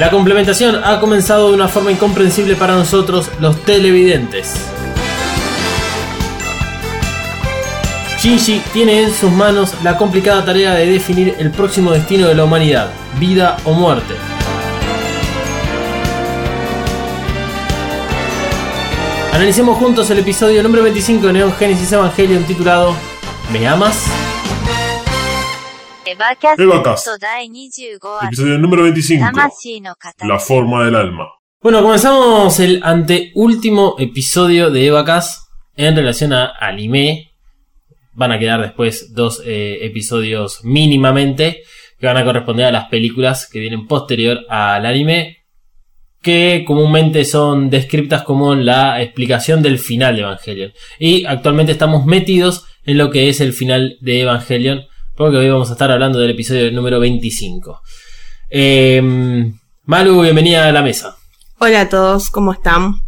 La complementación ha comenzado de una forma incomprensible para nosotros, los televidentes. Shinji tiene en sus manos la complicada tarea de definir el próximo destino de la humanidad, vida o muerte. Analicemos juntos el episodio número 25 de Neon Genesis Evangelion titulado ¿Me amas? エヴァキャ Evacast スト第25話 Episodio número 25. 魂の形 La forma del alma. Bueno, comenzamos el anteúltimo episodio de Evacas en relación a anime. Van a quedar después dos eh, episodios mínimamente que van a corresponder a las películas que vienen posterior al anime, que comúnmente son descriptas como la explicación del final de Evangelion. Y actualmente estamos metidos en lo que es el final de Evangelion, porque hoy vamos a estar hablando del episodio número 25. Eh, Malu, bienvenida a la mesa. Hola a todos, ¿cómo están?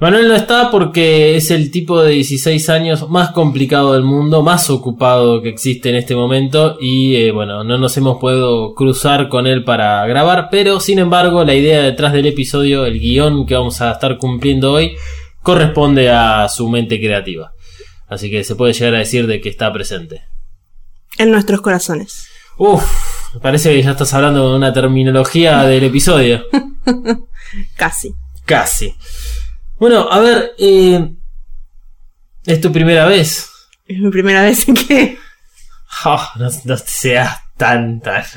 Manuel no está porque es el tipo de 16 años más complicado del mundo, más ocupado que existe en este momento y eh, bueno, no nos hemos podido cruzar con él para grabar, pero sin embargo la idea detrás del episodio, el guion que vamos a estar cumpliendo hoy, corresponde a su mente creativa. Así que se puede llegar a decir de que está presente. En nuestros corazones. Uf, parece que ya estás hablando de una terminología del episodio. Casi. Casi. Bueno, a ver, eh, ¿es tu primera vez? Es mi primera vez en que. Oh, no, no seas tanta.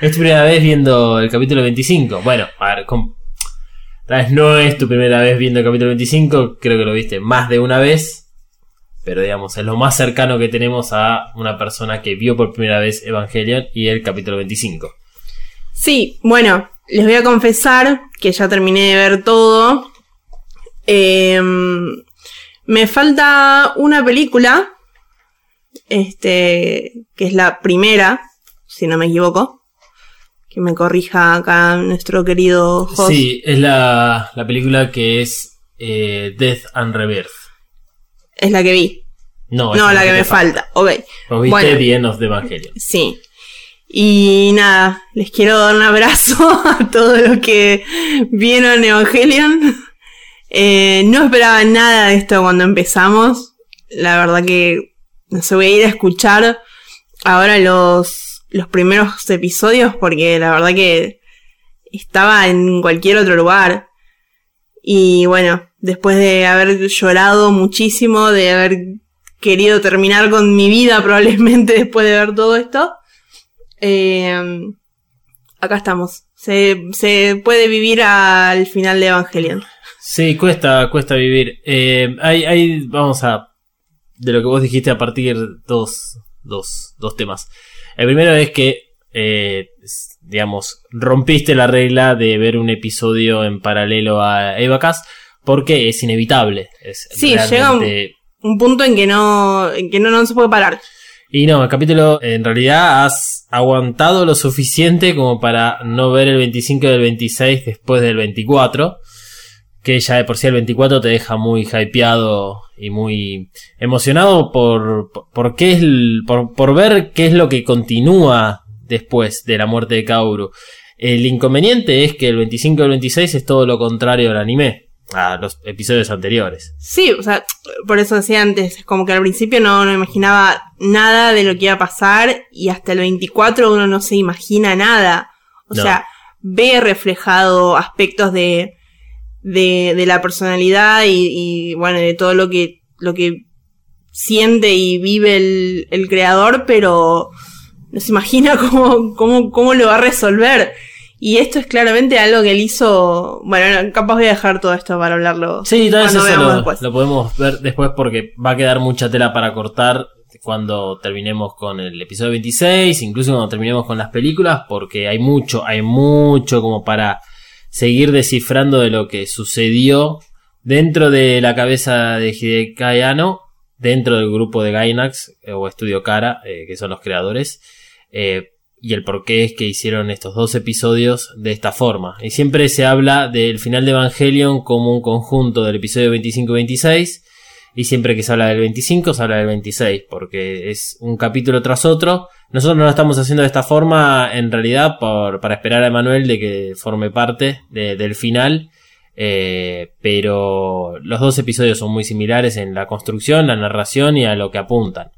Es tu primera vez viendo el capítulo 25. Bueno, a ver, tal vez no es tu primera vez viendo el capítulo 25. Creo que lo viste más de una vez. Pero digamos, es lo más cercano que tenemos a una persona que vio por primera vez Evangelion y el capítulo 25. Sí, bueno, les voy a confesar que ya terminé de ver todo. Em, me falta una película. Este. que es la primera, si no me equivoco. Que me corrija acá nuestro querido host. Sí, es la, la película que es eh, Death and Rebirth. Es la que vi. No, No, la que me te falta. Ok. Vos viste Bueno. The End of the Evangelion. Sí. Y nada, les quiero dar un abrazo a todos los que vieron Evangelion. Eh, no esperaba nada de esto cuando empezamos. La verdad que no sé, voy a ir a escuchar ahora los, los primeros episodios porque la verdad que estaba en cualquier otro lugar. Y bueno, después de haber llorado muchísimo, de haber querido terminar con mi vida probablemente después de ver todo esto. Eh, acá estamos. Se, se puede vivir al final de Evangelion. Sí, cuesta, cuesta vivir. Eh, hay, hay, vamos a, de lo que vos dijiste a partir dos, dos, dos temas. El primero es que, eh, digamos, rompiste la regla de ver un episodio en paralelo a Evacas porque es inevitable. Es Sí, realmente- Un punto en que no, en que no, no se puede parar. Y no, el capítulo en realidad has aguantado lo suficiente como para no ver el 25 del 26 después del 24. Que ya de por sí el 24 te deja muy hypeado y muy emocionado por, por, qué es el- por, por ver qué es lo que continúa después de la muerte de Kaoru. El inconveniente es que el 25 del 26 es todo lo contrario al anime, a los episodios anteriores. Sí, o sea, por eso decía antes, es como que al principio no, no imaginaba nada de lo que iba a pasar y hasta el 24 uno no se imagina nada. O No. sea, ve reflejado aspectos de, de, de la personalidad y, y, bueno, de todo lo que, lo que siente y vive el, el creador, pero no se imagina cómo, cómo, cómo lo va a resolver. Y esto es claramente algo que él hizo. Bueno, no, capaz voy a dejar todo esto para hablarlo. Sí, tal vez cuando eso lo, lo podemos ver después porque va a quedar mucha tela para cortar cuando terminemos con el episodio 26, incluso cuando terminemos con las películas, porque hay mucho, hay mucho como para seguir descifrando de lo que sucedió dentro de la cabeza de Hideki Anno, dentro del grupo de Gainax eh, o Estudio Cara, eh, que son los creadores. eh, y el por qué es que hicieron estos dos episodios de esta forma. Y siempre se habla del final de Evangelion como un conjunto del episodio 25 y 26 y siempre que se habla del 25 se habla del 26 porque es un capítulo tras otro. Nosotros no lo estamos haciendo de esta forma en realidad por, para esperar a Emanuel de que forme parte de- del final. Eh, pero los dos episodios son muy similares en la construcción, la narración y a lo que apuntan.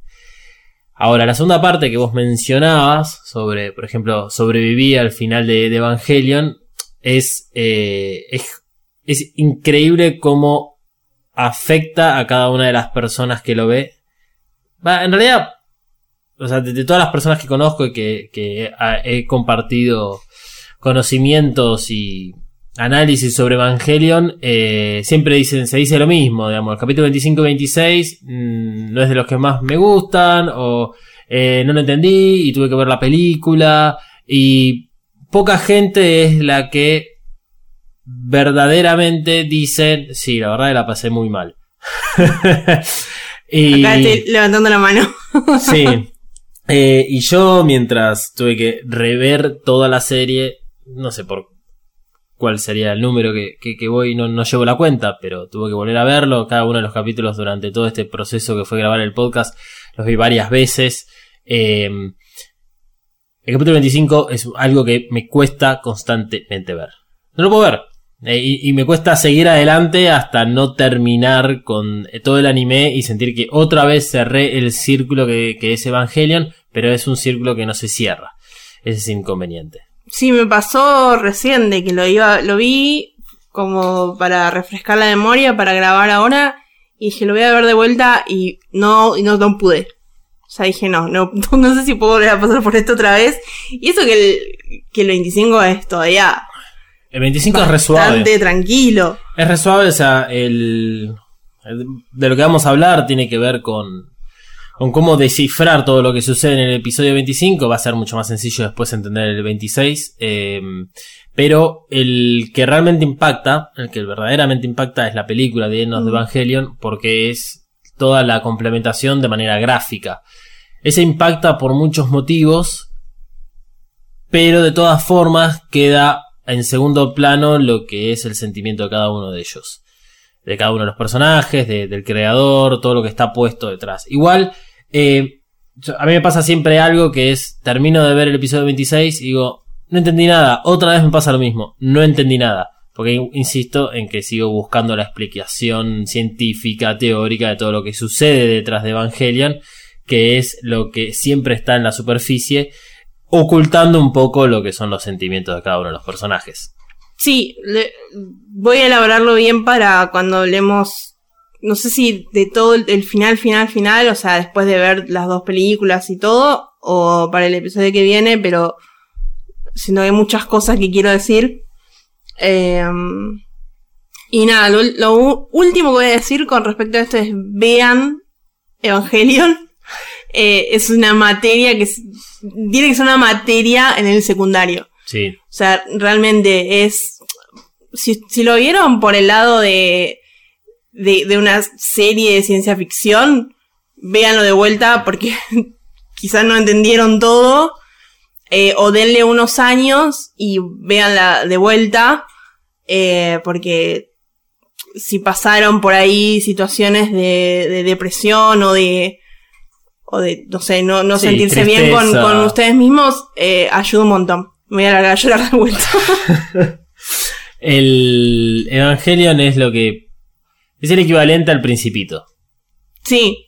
Ahora, la segunda parte que vos mencionabas sobre, por ejemplo, sobreviví al final de, Evangelion, es, eh, es, es increíble cómo afecta a cada una de las personas que lo ve. Va, en realidad, o sea, de, todas las personas que conozco y que, que he compartido conocimientos y análisis sobre Evangelion, eh, siempre dicen, se dice lo mismo, digamos, el capítulo 25 y 26 mm, no es de los que más me gustan, o eh, no lo entendí y tuve que ver la película, y poca gente es la que verdaderamente dicen, sí, la verdad que la pasé muy mal. y... Acá estoy levantando la mano. Sí. Eh, y yo, mientras tuve que rever toda la serie, no sé por cuál sería el número que, voy, no, no llevo la cuenta, pero tuve que volver a verlo. Cada uno de los capítulos durante todo este proceso que fue grabar el podcast, los vi varias veces. Eh, el capítulo 25 es algo que me cuesta constantemente ver. No lo puedo ver. Eh, y, me cuesta seguir adelante hasta no terminar con todo el anime y sentir que otra vez cerré el círculo que, que es Evangelion, pero es un círculo que no se cierra. Ese es inconveniente. Sí, me pasó recién de que lo iba, lo vi como para refrescar la memoria, para grabar ahora, y dije, lo voy a ver de vuelta y no, y no, no pude. O sea, dije, no, no, no sé si puedo volver a pasar por esto otra vez. Y eso que el, que el 25 es todavía El 25 es re suave. bastante tranquilo. Es re suave, o sea, el, el- de lo que vamos a hablar tiene que ver con, con cómo descifrar todo lo que sucede en el episodio 25. Va a ser mucho más sencillo después entender el 26. eh, pero el que realmente impacta, el que verdaderamente impacta es la película de Enos de Evangelion porque es toda la complementación de manera gráfica. Ese impacta por muchos motivos, pero de todas formas queda en segundo plano lo que es el sentimiento de cada uno de ellos. De cada uno de los personajes, de- del creador, todo lo que está puesto detrás. Igual, eh, a mí me pasa siempre algo que es, termino de ver el episodio 26 y digo, no entendí nada, otra vez me pasa lo mismo, no entendí nada. Porque insisto en que sigo buscando la explicación científica, teórica de todo lo que sucede detrás de Evangelion, que es lo que siempre está en la superficie, ocultando un poco lo que son los sentimientos de cada uno de los personajes. Sí, voy a elaborarlo bien para cuando hablemos, no sé si de todo el, final, final, final, o sea, después de ver las dos películas y todo, o para el episodio que viene, pero que hay muchas cosas que quiero decir. Eh, y nada, lo, último que voy a decir con respecto a esto es vean Evangelion. Eh, es una materia que tiene que ser una materia en el secundario. Sí. O sea, realmente es. Si, si lo vieron por el lado de, de, de una serie de ciencia ficción, véanlo de vuelta porque quizás no entendieron todo. eh, o denle unos años y véanla de vuelta. eh, porque si pasaron por ahí situaciones de, de depresión o de. O de, no sé, no, no Sí, sentirse bien con, con ustedes mismos, eh, ayuda un montón. Me voy a largar a llorar de vuelta. El Evangelion es lo que. Es el equivalente al Principito. sí,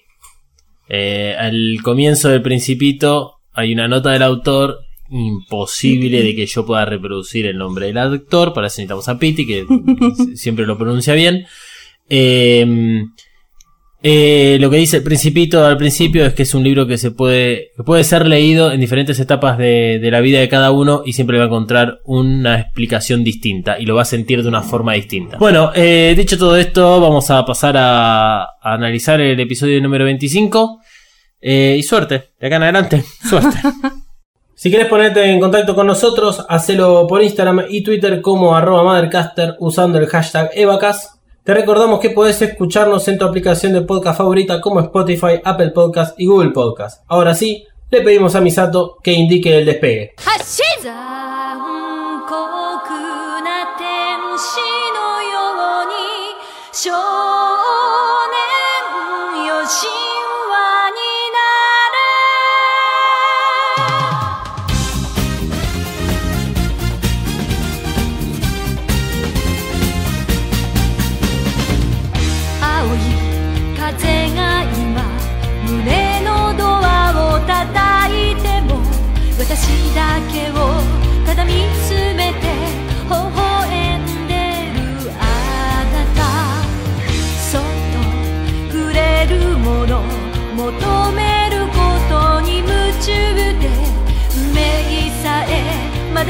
Eh, al comienzo del Principito hay una nota del autor imposible de que yo pueda reproducir el nombre del actor. Para eso necesitamos a Pity, que siempre lo pronuncia bien. Eh, eh, lo que dice el Principito al principio es que es un libro que se puede, que puede ser leído en diferentes etapas de, de la vida de cada uno y siempre va a encontrar una explicación distinta y lo va a sentir de una forma distinta. Bueno, eh, dicho todo esto, vamos a pasar a, a analizar el episodio número 25 eh, y suerte, de acá en adelante, suerte. Si quieres ponerte en contacto con nosotros, hacelo por Instagram y Twitter como arroba Mothercaster usando el hashtag Evacas. Te recordamos que podés escucharnos en tu aplicación de podcast favorita como Spotify, Apple Podcast y Google Podcast. Ahora sí, le pedimos a Misato que indique el despegue. 残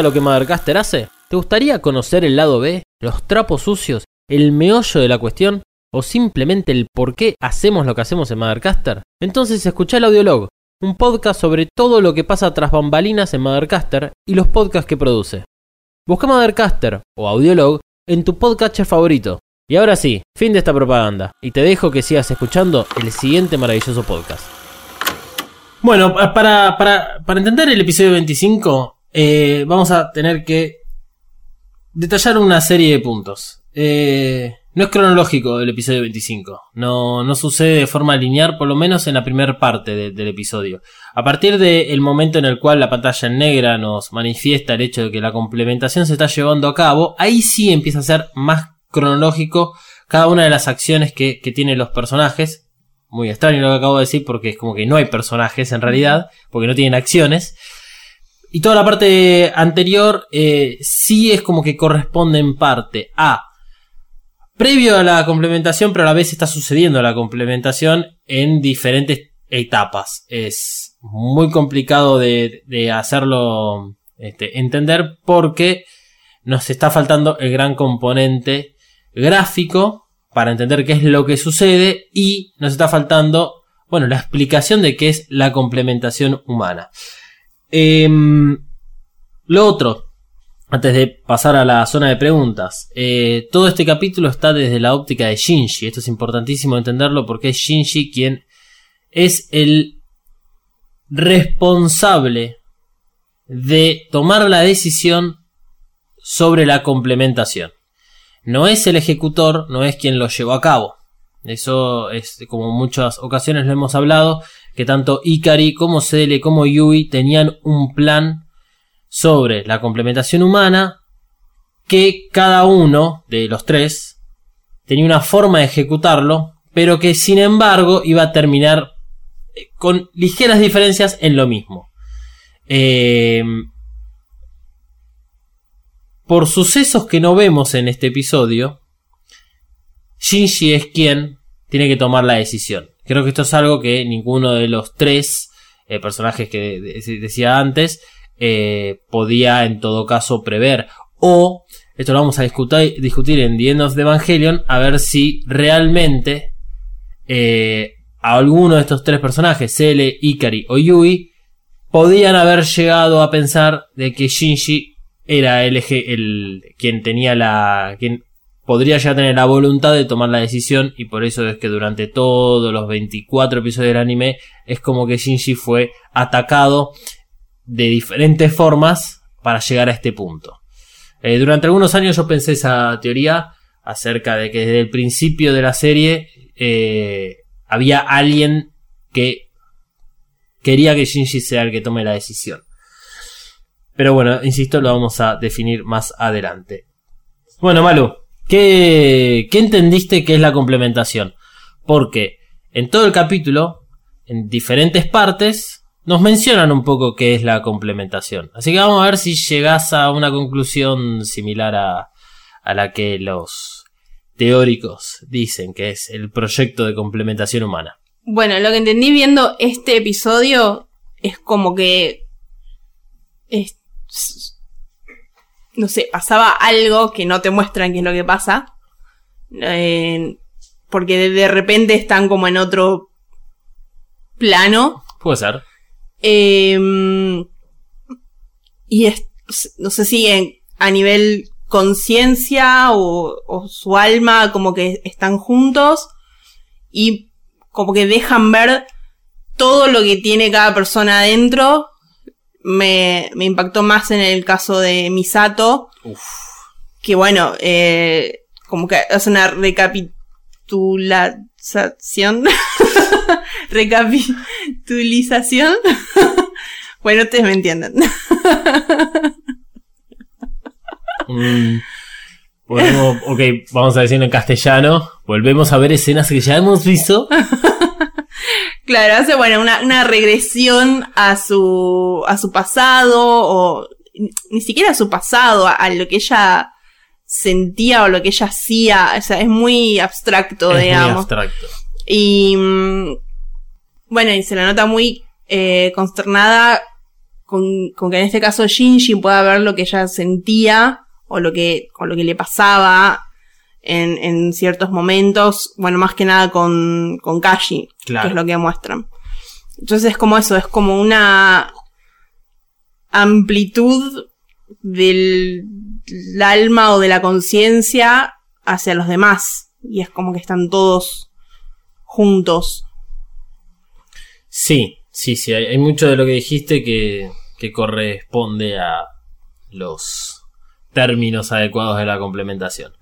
lo que Mothercaster hace? ¿Te gustaría conocer el lado B, los trapos sucios, el meollo de la cuestión? ¿O simplemente el por qué hacemos lo que hacemos en Mothercaster? Entonces escucha el Audiolog, un podcast sobre todo lo que pasa tras bambalinas en Mothercaster y los podcasts que produce. Busca Mothercaster o Audiolog en tu podcatcher favorito. Y ahora sí, fin de esta propaganda, y te dejo que sigas escuchando el siguiente maravilloso podcast. Bueno, pa- para, para, para entender el episodio 25, eh, vamos a tener que detallar una serie de puntos. Eh, no es cronológico el episodio 25. No, no sucede de forma lineal, por lo menos en la primera parte de- del episodio. A partir del momento en el cual la pantalla en negra nos manifiesta el hecho de que la complementación se está llevando a cabo, ahí sí empieza a ser más cronológico cada una de las acciones que, que tienen los personajes. Muy extraño lo que acabo de decir porque es como que no hay personajes en realidad, porque no tienen acciones. Y toda la parte anterior eh, sí es como que corresponde en parte a previo a la complementación, pero a la vez está sucediendo la complementación en diferentes etapas. Es muy complicado de, de hacerlo este, entender porque nos está faltando el gran componente gráfico para entender qué es lo que sucede y nos está faltando, bueno, la explicación de qué es la complementación humana. Em, lo otro, antes de pasar a la zona de preguntas, eh, todo este capítulo está desde la óptica de Shinji. Esto es importantísimo entenderlo porque es Shinji quien es el responsable de tomar la decisión sobre la complementación. No es el ejecutor, no es quien lo llevó a cabo. Eso es como en muchas ocasiones lo hemos hablado, que tanto Ikari como Cele como Yui tenían un plan sobre la complementación humana que cada uno de los tres tenía una forma de ejecutarlo, pero que sin embargo iba a terminar eh, con ligeras diferencias en lo mismo. Eh, por sucesos que no vemos en este episodio, Shinji es quien tiene que tomar la decisión. Creo que esto es algo que ninguno de los tres eh, personajes que de- decía antes eh, podía en todo caso prever. O, esto lo vamos a discutir, discutir en The End of the Evangelion, a ver si realmente eh, alguno de estos tres personajes, Cele, Ikari o Yui, podían haber llegado a pensar de que Shinji era el, eje- el quien tenía la quien podría ya tener la voluntad de tomar la decisión y por eso es que durante todos los 24 episodios del anime es como que Shinji fue atacado de diferentes formas para llegar a este punto. Eh, durante algunos años yo pensé esa teoría acerca de que desde el principio de la serie eh, había alguien que quería que Shinji sea el que tome la decisión. Pero bueno, insisto, lo vamos a definir más adelante. Bueno, Malu, ¿qué, entendiste que es la complementación? Porque en todo el capítulo, en diferentes partes, nos mencionan un poco qué es la complementación. Así que vamos a ver si llegas a una conclusión similar a, a la que los teóricos dicen que es el proyecto de complementación humana. Bueno, lo que entendí viendo este episodio es como que. es- no sé, pasaba algo que no te muestran qué es lo que pasa. Eh, porque de, de repente están como en otro plano. Puede ser. Eh, y es, no sé si en- a nivel conciencia o, o su alma como que están juntos y como que dejan ver todo lo que tiene cada persona adentro me, me impactó más en el caso de Misato. Que bueno, eh, como que hace una recapitulación. recapitulización. bueno, ustedes me entienden. Mm, ok, vamos a decirlo en castellano. Volvemos a ver escenas que ya hemos visto. Claro, hace bueno, una, una regresión a su, a su pasado, o ni- siquiera a su pasado, a, a lo que ella sentía o lo que ella hacía. O sea, es muy abstracto, Es muy digamos. abstracto. Y mm, bueno, y se la nota muy eh, consternada con, con que en este caso Shinji pueda ver lo que ella sentía o lo que, o lo que le pasaba en, en ciertos momentos. Bueno, más que nada con, con Kashi, Claro. que es lo que muestran. Entonces es como eso, es como una amplitud del, del alma o de la conciencia hacia los demás. Y es como que están todos juntos. Sí, sí, sí. Hay, hay mucho de lo que dijiste que, que corresponde a los términos adecuados de la complementación.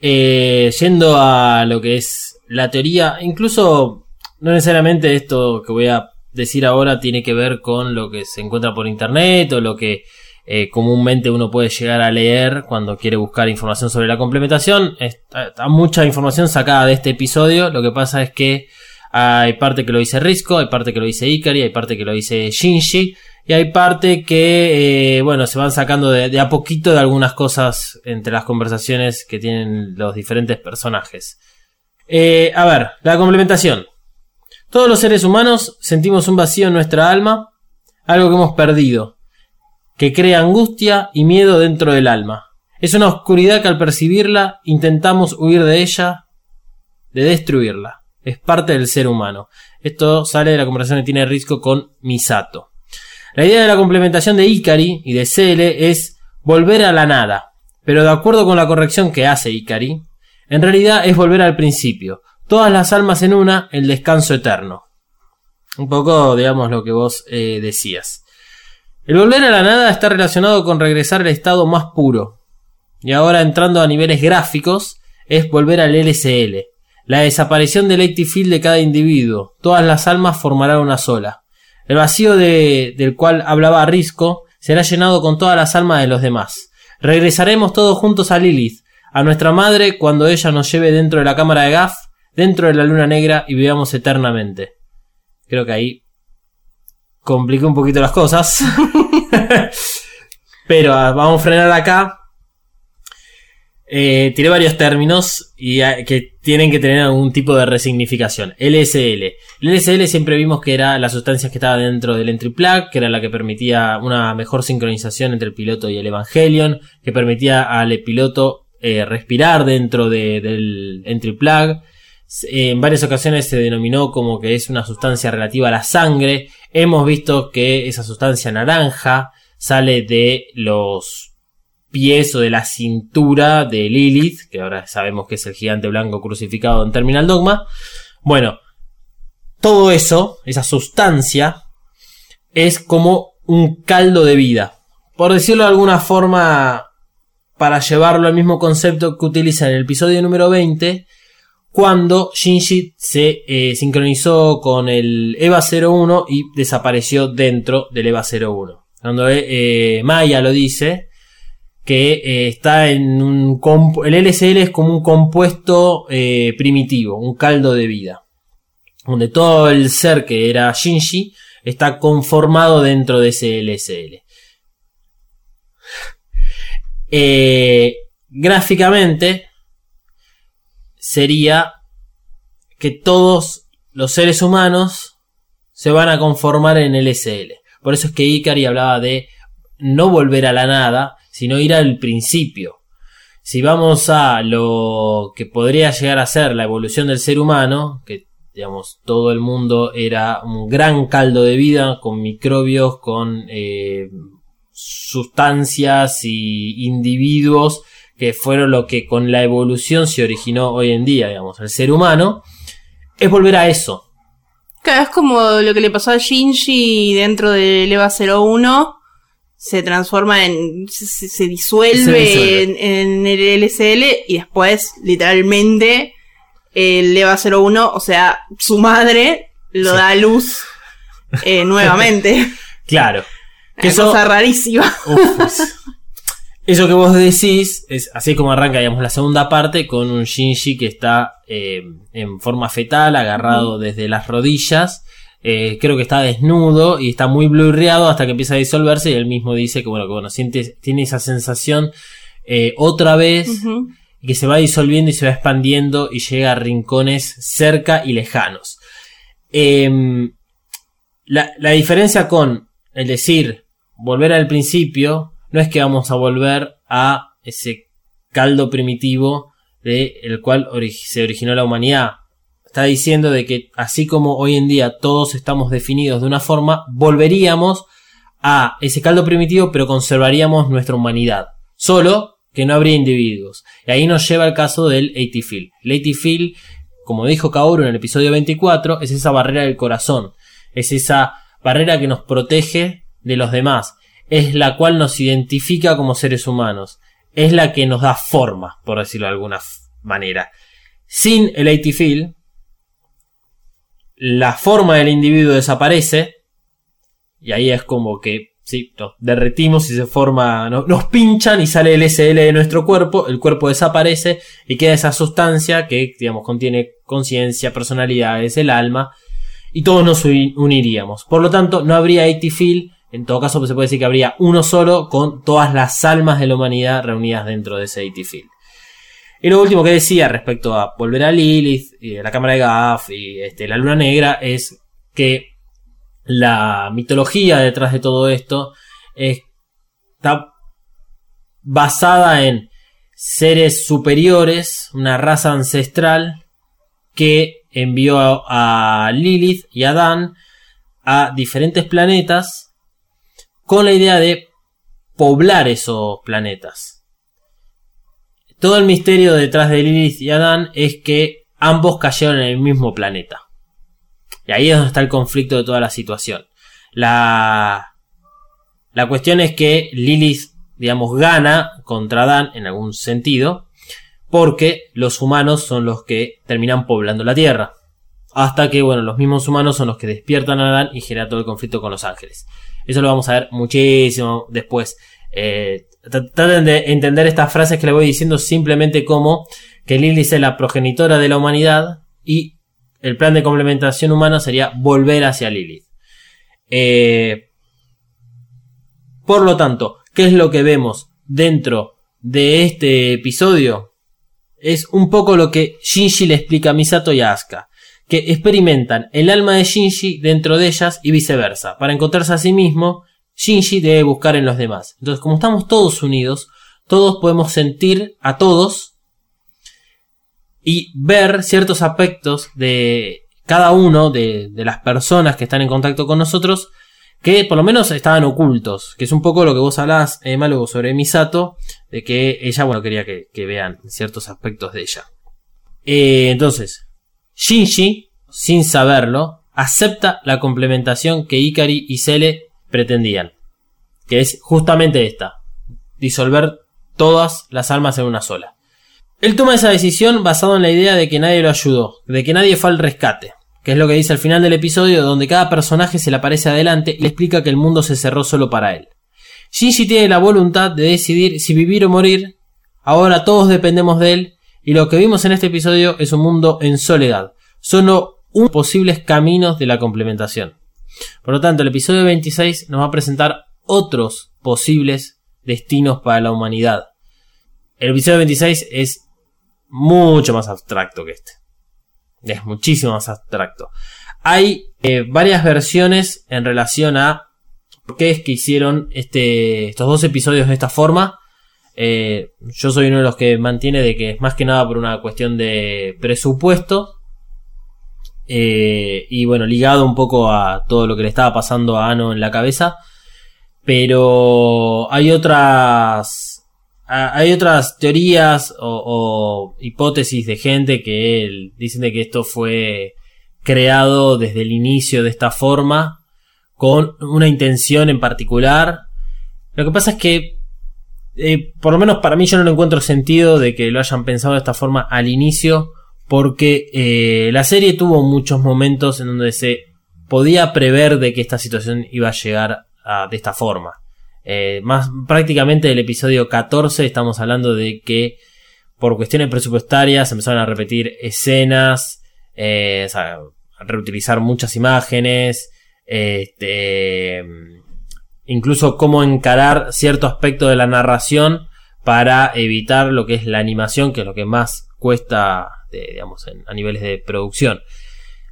Eh, yendo a lo que es la teoría, incluso no necesariamente esto que voy a decir ahora tiene que ver con lo que se encuentra por internet o lo que eh, comúnmente uno puede llegar a leer cuando quiere buscar información sobre la complementación. Está, está mucha información sacada de este episodio. Lo que pasa es que hay parte que lo dice Risco, hay parte que lo dice Ikari, hay parte que lo dice Shinji. Y hay parte que, eh, bueno, se van sacando de, a poquito de algunas cosas entre las conversaciones que tienen los diferentes personajes. Eh, a ver, la complementación. Todos los seres humanos sentimos un vacío en nuestra alma, algo que hemos perdido, que crea angustia y miedo dentro del alma. Es una oscuridad que al percibirla intentamos huir de ella, de destruirla. Es parte del ser humano. Esto sale de la conversación que tiene Risco con Misato. La idea de la complementación de Ikari y de Cele es volver a la nada, pero de acuerdo con la corrección que hace Ikari, en realidad es volver al principio. Todas las almas en una, el descanso eterno. Un poco, digamos, lo que vos eh, decías. El volver a la nada está relacionado con regresar al estado más puro. Y ahora entrando a niveles gráficos, es volver al LSL. La desaparición del active field de cada individuo. Todas las almas formarán una sola. El vacío de- del cual hablaba Risco será llenado con todas las almas de los demás. Regresaremos todos juntos a Lilith, a nuestra madre, cuando ella nos lleve dentro de la cámara de Gaff, dentro de la luna negra y vivamos eternamente. Creo que ahí compliqué un poquito las cosas. Pero ah, vamos a frenar acá. Eh, tiré varios términos y ah, que tienen que tener algún tipo de resignificación. LSL. El LSL siempre vimos que era la sustancia que estaba dentro del entry plug, que era la que permitía una mejor sincronización entre el piloto y el Evangelion, que permitía al piloto eh, respirar dentro de- del entry plug. En varias ocasiones se denominó como que es una sustancia relativa a la sangre. Hemos visto que esa sustancia naranja sale de los pies o de la cintura de Lilith, que ahora sabemos que es el gigante blanco crucificado en Terminal Dogma. Bueno, todo eso, esa sustancia, es como un caldo de vida. Por decirlo de alguna forma, para llevarlo al mismo concepto que utiliza en el episodio número 20, cuando Shinji se eh, sincronizó con el EVA 01 y desapareció dentro del EVA 01. Cuando eh, eh, Maya lo dice, que está en un... El LSL es como un compuesto primitivo, un caldo de vida. Donde todo el ser que era Shinji está conformado dentro de ese LSL. Gráficamente sería que todos los seres humanos se van a conformar en el SL. Por eso es que Ikari hablaba de no volver a la nada, sino ir al principio. Si vamos a lo que podría llegar a ser la evolución del ser humano, que digamos todo el mundo era un gran caldo de vida con microbios, con eh, sustancias y individuos que fueron lo que con la evolución se originó hoy en día, digamos, el ser humano, es volver a eso. Claro, es como lo que le pasó a Shinji dentro del EVA 01. Se transforma en. se, se disuelve, Se disuelve. En, en el LSL y después, literalmente, el EVA 01, o sea, su madre lo Sí. da a luz eh, nuevamente. Claro. Que Una eso, cosa rarísima. Uf, eso que vos decís es así como arranca, digamos, la segunda parte con un Shinji que está eh, en forma fetal, agarrado desde las rodillas. eh, creo que está desnudo y está muy blurreado hasta que empieza a disolverse y él mismo dice que bueno, que bueno, siente, tiene esa sensación eh, otra vez que se va disolviendo y se va expandiendo y llega a rincones cerca y lejanos. Em, la, la diferencia con el decir volver al principio no es que vamos a volver a ese caldo primitivo de el cual se originó la humanidad. Está diciendo de que así como hoy en día todos estamos definidos de una forma, volveríamos a ese caldo primitivo, pero conservaríamos nuestra humanidad. Solo que no habría individuos. Y ahí nos lleva al caso del AT-Field. El AT-Field, como dijo Kaoru en el episodio 24, es esa barrera del corazón. Es esa barrera que nos protege de los demás. Es la cual nos identifica como seres humanos. Es la que nos da forma, por decirlo de alguna manera. Sin el AT-Field, la forma del individuo desaparece. Y ahí es como que, sí, nos derretimos y se forma, no- nos pinchan y sale el SL de nuestro cuerpo, el cuerpo desaparece y queda esa sustancia que, digamos, contiene conciencia, personalidades, el alma, y todos nos uni- uniríamos. Por lo tanto, no habría AT-Field, en todo caso se puede decir que habría uno solo con todas las almas de la humanidad reunidas dentro de ese AT-Field. Y lo último que decía respecto a volver a Lilith, y a la cámara de Gaff y este, la luna negra es que la mitología detrás de todo esto está basada en seres superiores, una raza ancestral que envió a Lilith y a Dan a diferentes planetas con la idea de poblar esos planetas. Todo el misterio detrás de Lilith y Adán es que ambos cayeron en el mismo planeta. Y ahí es donde está el conflicto de toda la situación. La, la cuestión es que Lilith, digamos, gana contra Adán en algún sentido, porque los humanos son los que terminan poblando la Tierra. Hasta que, bueno, los mismos humanos son los que despiertan a Adán y genera todo el conflicto con los ángeles. Eso lo vamos a ver muchísimo después. Eh, tr- traten de entender estas frases que le voy diciendo simplemente como que Lilith es la progenitora de la humanidad y el plan de complementación humana sería volver hacia Lilith. Eh, por lo tanto, ¿qué es lo que vemos dentro de este episodio? Es un poco lo que Shinji le explica a Misato y a Asuka, que experimentan el alma de Shinji dentro de ellas y viceversa. Para encontrarse a sí mismo, Shinji debe buscar en los demás. Entonces, como estamos todos unidos, todos podemos sentir a todos y ver ciertos aspectos de cada uno de, las personas que están en contacto con nosotros que por lo menos estaban ocultos, que es un poco lo que vos hablás, eh, Malu, sobre Misato, de que ella, bueno, quería que, que vean ciertos aspectos de ella. Eh, entonces, Shinji, sin saberlo, acepta la complementación que Ikari y Cele pretendían, que es justamente esta, disolver todas las almas en una sola. Él toma esa decisión basado en la idea de que nadie lo ayudó, de que nadie fue al rescate, que es lo que dice al final del episodio donde cada personaje se le aparece adelante y le explica que el mundo se cerró solo para él. Shinji tiene la voluntad de decidir si vivir o morir, ahora todos dependemos de él y lo que vimos en este episodio es un mundo en soledad, solo un posibles caminos de la complementación. Por lo tanto, el episodio 26 nos va a presentar otros posibles destinos para la humanidad. El episodio 26 es mucho más abstracto que este. Es muchísimo más abstracto. Hay eh, varias versiones en relación a por qué es que hicieron este, estos dos episodios de esta forma. Eh, yo soy uno de los que mantiene de que es más que nada por una cuestión de presupuesto. Eh, y bueno, ligado un poco a todo lo que le estaba pasando a Ano en la cabeza. Pero hay otras. Hay otras teorías o, hipótesis de gente que dicen de que esto fue creado desde el inicio de esta forma, con una intención en particular. Lo que pasa es que, eh, por lo menos para mí, yo no le encuentro sentido de que lo hayan pensado de esta forma al inicio, porque eh, la serie tuvo muchos momentos en donde se podía prever de que esta situación iba a llegar de esta forma. Eh, más prácticamente del episodio 14 estamos hablando de que por cuestiones presupuestarias se empezaron a repetir escenas, eh, a reutilizar muchas imágenes, este, incluso cómo encarar cierto aspecto de la narración para evitar lo que es la animación, que es lo que más cuesta, digamos, a niveles de producción.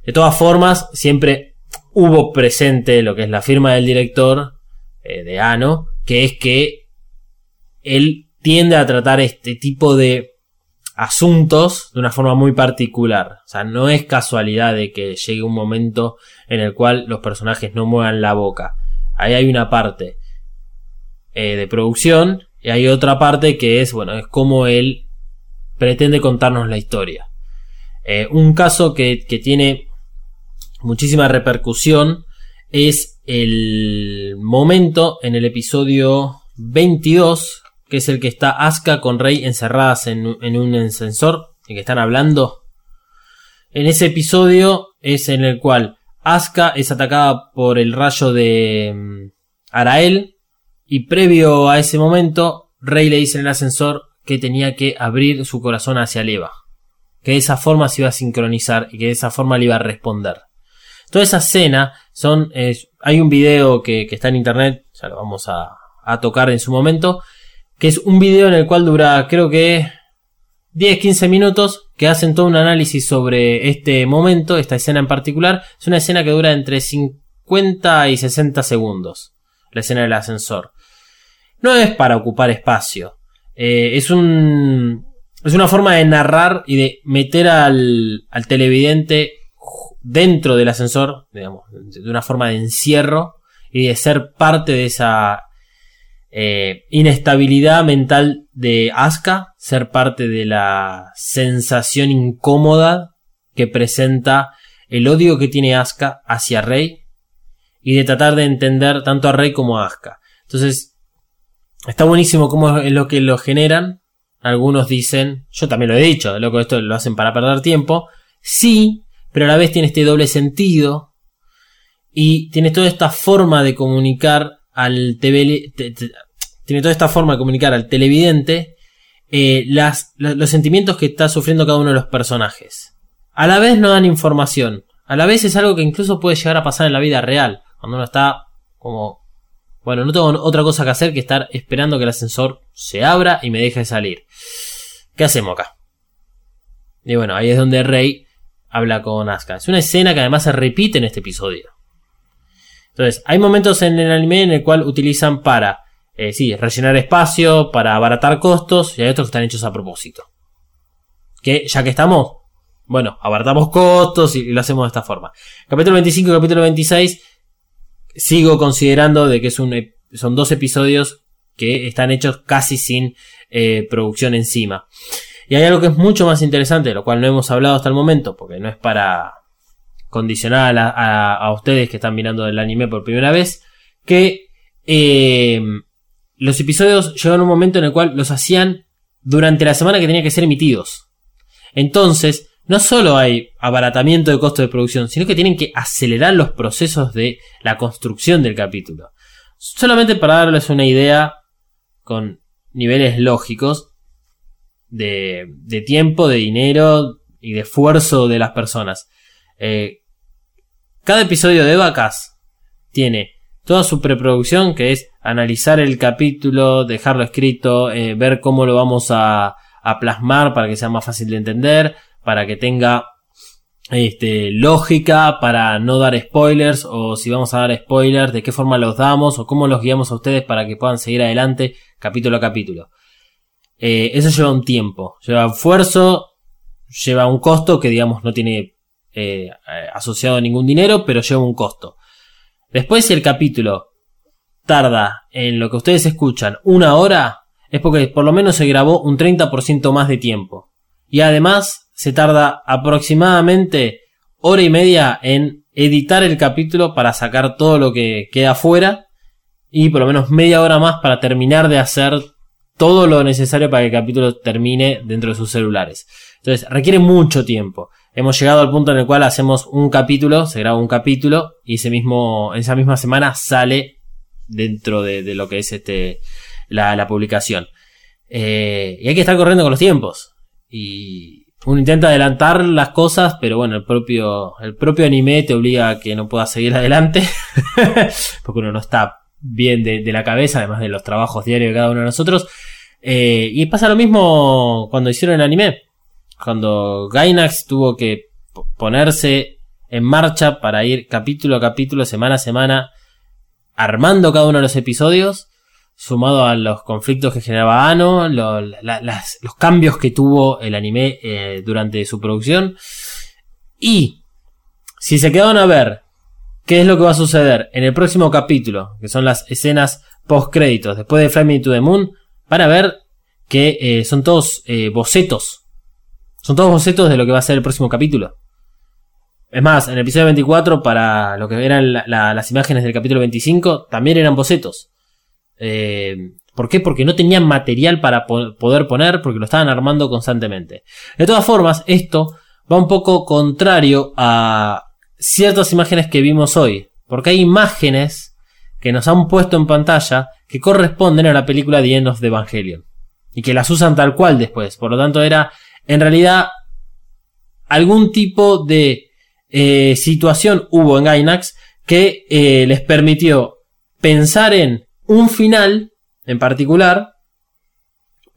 De todas formas, siempre hubo presente lo que es la firma del director eh, de Ano, que es que él tiende a tratar este tipo de asuntos de una forma muy particular. O sea, no es casualidad de que llegue un momento en el cual los personajes no muevan la boca. Ahí hay una parte eh, de producción y hay otra parte que es, bueno, es como él pretende contarnos la historia. Eh, un caso que, que tiene muchísima repercusión es el momento en el episodio 22, que es el que está Asuka con Rey encerradas en, en un ascensor y que están hablando. En ese episodio es en el cual Asuka es atacada por el rayo de mm, Arael y previo a ese momento Rey le dice en el ascensor que tenía que abrir su corazón hacia Leva. Que de esa forma se iba a sincronizar y que de esa forma le iba a responder. Toda esa escena son. eh, hay un video que, está en internet, ya lo vamos a tocar en su momento. Que es un video en el cual dura, creo que 10-15 minutos. Que hacen todo un análisis sobre este momento, esta escena en particular. Es una escena que dura entre 50 y 60 segundos. La escena del ascensor. No es para ocupar espacio. Eh, es un. Es una forma de narrar y de meter al, al televidente dentro del ascensor, digamos, de una forma de encierro y de ser parte de esa eh, inestabilidad mental de Asuka, ser parte de la sensación incómoda que presenta el odio que tiene Asuka hacia Rey y de tratar de entender tanto a Rey como a Asuka. Entonces, está buenísimo cómo es lo que lo generan. Algunos dicen, yo también lo he dicho, loco, esto lo hacen para perder tiempo. Sí, pero a la vez tiene este doble sentido y tiene toda esta forma de comunicar al TV, tiene toda esta forma de comunicar al televidente eh, los sentimientos que está sufriendo cada uno de los personajes. A la vez no dan información, a la vez es algo que incluso puede llegar a pasar en la vida real, cuando uno está como, bueno, no tengo otra cosa que hacer que estar esperando que el ascensor se abra y me deje salir. ¿Qué hacemos acá? Y bueno, ahí es donde Rey habla con Asuka. Es una escena que además se repite en este episodio. Entonces, hay momentos en el anime en el cual utilizan para, eh, sí, rellenar espacio, para abaratar costos, y hay otros que están hechos a propósito. Que ya que estamos, bueno, abaratamos costos y, lo hacemos de esta forma. Capítulo 25 y capítulo 26, sigo considerando de que es un, son dos episodios que están hechos casi sin eh, producción encima. Y hay algo que es mucho más interesante, de lo cual no hemos hablado hasta el momento, porque no es para condicionar a, a- a ustedes que están mirando el anime por primera vez, que eh, los episodios llegan a un momento en el cual los hacían durante la semana que tenían que ser emitidos. Entonces, no solo hay abaratamiento de costo de producción, sino que tienen que acelerar los procesos de la construcción del capítulo. Solamente para darles una idea con niveles lógicos de, de tiempo, de dinero y de esfuerzo de las personas. Eh, cada episodio de Vacas tiene toda su preproducción, que es analizar el capítulo, dejarlo escrito, eh, ver cómo lo vamos a, a plasmar para que sea más fácil de entender, para que tenga este, lógica, para no dar spoilers, o si vamos a dar spoilers, de qué forma los damos, o cómo los guiamos a ustedes para que puedan seguir adelante capítulo a capítulo. Eh, eso lleva un tiempo, lleva esfuerzo, lleva un costo que digamos no tiene eh, asociado ningún dinero, pero lleva un costo. Después el capítulo tarda en lo que ustedes escuchan una hora, es porque por lo menos se grabó un 30% más de tiempo. Y además se tarda aproximadamente hora y media en editar el capítulo para sacar todo lo que queda fuera y por lo menos media hora más para terminar de hacer todo lo necesario para que el capítulo termine dentro de sus celulares. Entonces, requiere mucho tiempo. Hemos llegado al punto en el cual hacemos un capítulo, se graba un capítulo y ese mismo, esa misma semana sale dentro de, de lo que es este, la, la publicación. Eh, y hay que estar corriendo con los tiempos. Y uno intenta adelantar las cosas, pero bueno, el propio, el propio anime te obliga a que no puedas seguir adelante. porque uno no está bien de, de la cabeza, además de los trabajos diarios de cada uno de nosotros. Eh, y pasa lo mismo cuando hicieron el anime. Cuando Gainax tuvo que ponerse en marcha para ir capítulo a capítulo, semana a semana, armando cada uno de los episodios, sumado a los conflictos que generaba Ano, los cambios que tuvo el anime eh, durante su producción. Y si se quedaron a ver qué es lo que va a suceder en el próximo capítulo, que son las escenas post créditos después de Fly Me to the Moon, van a ver que eh, son todos eh, bocetos. Son todos bocetos de lo que va a ser el próximo capítulo. Es más, en el episodio 24, para lo que eran la- la- las imágenes del capítulo 25, también eran bocetos. Eh, ¿Por qué? Porque no tenían material para po- poder poner, porque lo estaban armando constantemente. De todas formas, esto va un poco contrario a ciertas imágenes que vimos hoy. Porque hay imágenes que nos han puesto en pantalla que corresponden a la película The End of Evangelion. Y que las usan tal cual después. Por lo tanto, era en realidad algún tipo de eh, situación hubo en Gainax que eh, les permitió pensar en un final en particular,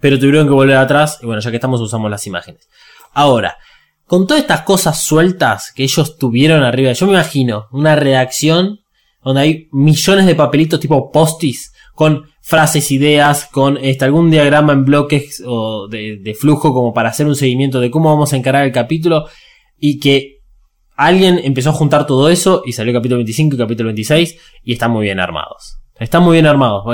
pero tuvieron que volver atrás y bueno, ya que estamos usamos las imágenes. Ahora, con todas estas cosas sueltas que ellos tuvieron arriba, yo me imagino una redacción donde hay millones de papelitos tipo postis con frases, ideas, con este, algún diagrama en bloques o de, de flujo como para hacer un seguimiento de cómo vamos a encarar el capítulo y que alguien empezó a juntar todo eso y salió capítulo 25 y capítulo 26 y están muy bien armados. Están muy bien armados.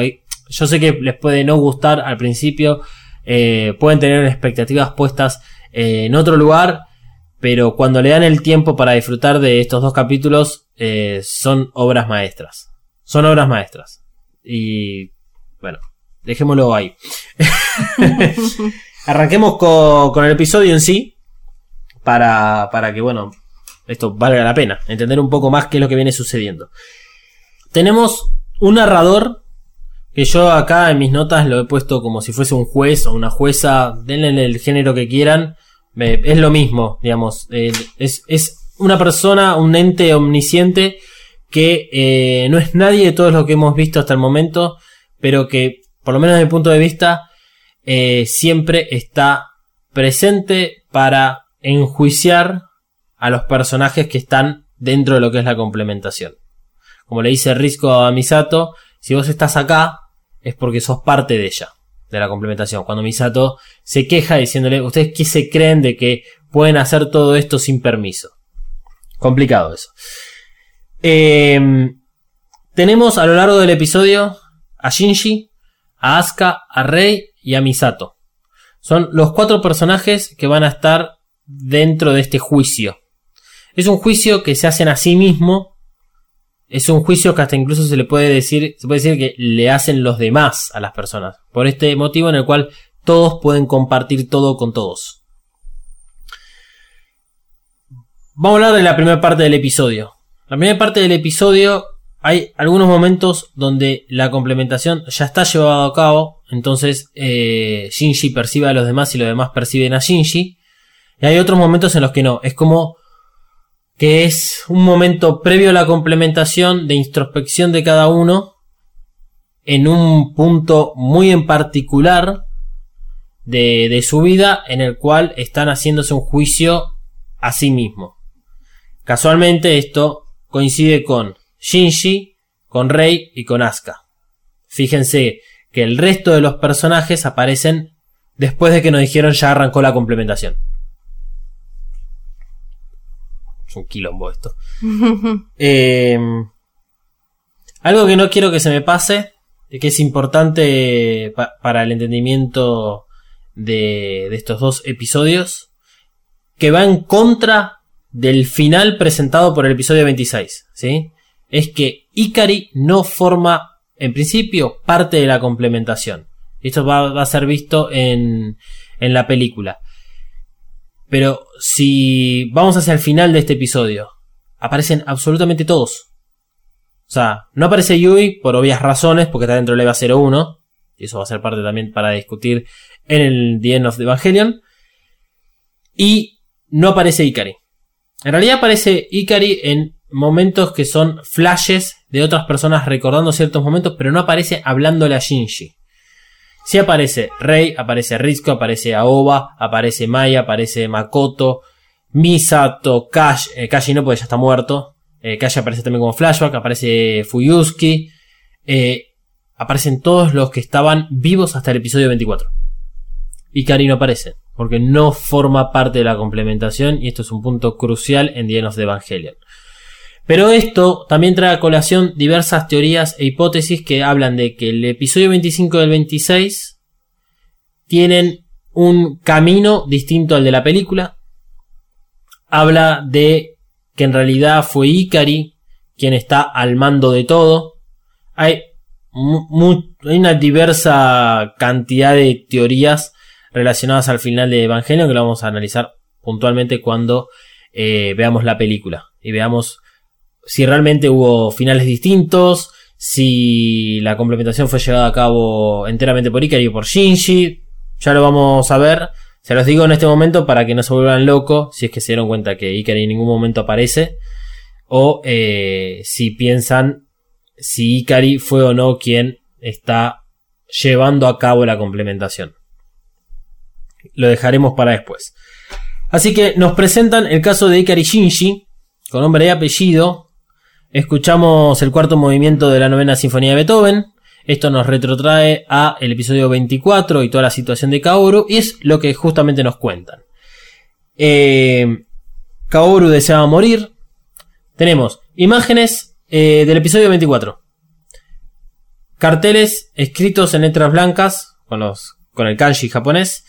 Yo sé que les puede no gustar al principio, eh, pueden tener expectativas puestas eh, en otro lugar, pero cuando le dan el tiempo para disfrutar de estos dos capítulos, eh, son obras maestras. Son obras maestras. Y bueno, dejémoslo ahí. Arranquemos con, con el episodio en sí, para, para que, bueno, esto valga la pena, entender un poco más qué es lo que viene sucediendo. Tenemos un narrador que yo acá en mis notas lo he puesto como si fuese un juez o una jueza, denle el género que quieran, es lo mismo, digamos, eh, es, es una persona, un ente omnisciente que eh, no es nadie de todos lo que hemos visto hasta el momento, pero que, por lo menos desde mi punto de vista, eh, siempre está presente para enjuiciar a los personajes que están dentro de lo que es la complementación. Como le dice Risco a Misato, si vos estás acá es porque sos parte de ella, de la complementación. Cuando Misato se queja diciéndole, ¿ustedes qué se creen de que pueden hacer todo esto sin permiso? Complicado eso. Eh, tenemos a lo largo del episodio a Shinji, a Asuka, a Rei y a Misato. Son los cuatro personajes que van a estar dentro de este juicio. Es un juicio que se hacen a sí mismo. Es un juicio que hasta incluso se le puede decir, se puede decir que le hacen los demás a las personas. Por este motivo en el cual todos pueden compartir todo con todos. Vamos a hablar de la primera parte del episodio. La primera parte del episodio hay algunos momentos donde la complementación ya está llevada a cabo. Entonces eh, Shinji percibe a los demás y los demás perciben a Shinji. Y hay otros momentos en los que no. Es como que es un momento previo a la complementación de introspección de cada uno en un punto muy en particular de, de su vida en el cual están haciéndose un juicio a sí mismo. Casualmente esto coincide con Shinji, con Rei y con Asuka. Fíjense que el resto de los personajes aparecen después de que nos dijeron ya arrancó la complementación. Es un quilombo esto. Eh, algo que no quiero que se me pase, que es importante pa- para el entendimiento de, de estos dos episodios, que va en contra del final presentado por el episodio 26, ¿sí? Es que Ikari no forma, en principio, parte de la complementación. Esto va, va a ser visto en, en la película. Pero si vamos hacia el final de este episodio, aparecen absolutamente todos. O sea, no aparece Yui por obvias razones, porque está dentro del EVA 01. Y eso va a ser parte también para discutir en el The End of the Evangelion. Y no aparece Ikari. En realidad aparece Ikari en momentos que son flashes de otras personas recordando ciertos momentos, pero no aparece hablándole a Shinji. Sí aparece Rei, aparece Rizko, aparece Aoba, aparece Maya, aparece Makoto, Misato, Kash, eh, Kashi no porque ya está muerto. Eh, Kashi aparece también como flashback, aparece Fuyuski. eh, aparecen todos los que estaban vivos hasta el episodio 24. Y Kari no aparece, porque no forma parte de la complementación y esto es un punto crucial en The the Evangelion. Pero esto también trae a colación diversas teorías e hipótesis que hablan de que el episodio 25 del 26 tienen un camino distinto al de la película. Habla de que en realidad fue Ikari quien está al mando de todo. Hay, una diversa cantidad de teorías relacionadas al final de Evangelion que lo vamos a analizar puntualmente cuando eh, veamos la película y veamos si realmente hubo finales distintos, si la complementación fue llevada a cabo enteramente por Ikari y por Shinji, ya lo vamos a ver. Se los digo en este momento para que no se vuelvan locos si es que se dieron cuenta que Ikari en ningún momento aparece o eh, si piensan si Ikari fue o no quien está llevando a cabo la complementación. Lo dejaremos para después. Así que nos presentan el caso de Ikari Shinji, con nombre y apellido. Escuchamos el cuarto movimiento de la novena sinfonía de Beethoven. Esto nos retrotrae a el episodio 24 y toda la situación de Kaoru. Y es lo que justamente nos cuentan. Eh, Kaoru deseaba morir. Tenemos imágenes eh, del episodio 24. Carteles escritos en letras blancas con, los, con el kanji japonés.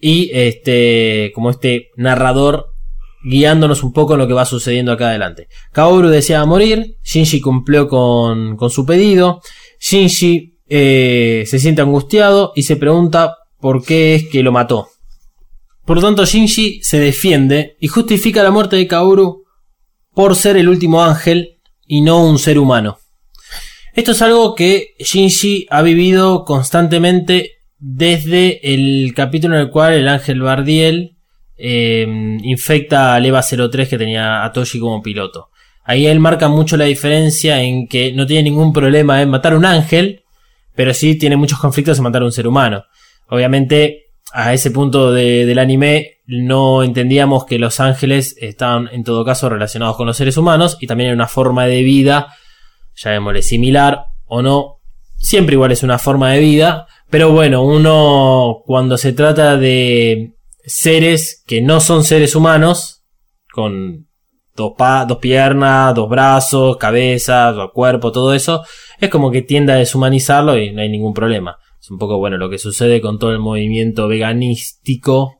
Y este, como este narrador guiándonos un poco en lo que va sucediendo acá adelante. Kaoru deseaba morir, Shinji cumplió con, con su pedido, Shinji eh, se siente angustiado y se pregunta por qué es que lo mató. Por lo tanto, Shinji se defiende y justifica la muerte de Kaoru por ser el último ángel y no un ser humano. Esto es algo que Shinji ha vivido constantemente desde el capítulo en el cual el ángel Bardiel eh, infecta al EVA 03 que tenía a como piloto. Ahí él marca mucho la diferencia en que no tiene ningún problema en matar un ángel, pero sí tiene muchos conflictos en matar a un ser humano. Obviamente, a ese punto de- del anime no entendíamos que los ángeles estaban en todo caso relacionados con los seres humanos y también era una forma de vida, llamémosle similar o no, siempre igual es una forma de vida, pero bueno, uno cuando se trata de seres que no son seres humanos, con dos, pa- dos piernas, dos brazos, cabeza, cuerpo, todo eso, es como que tiende a deshumanizarlo y no hay ningún problema. Es un poco bueno lo que sucede con todo el movimiento veganístico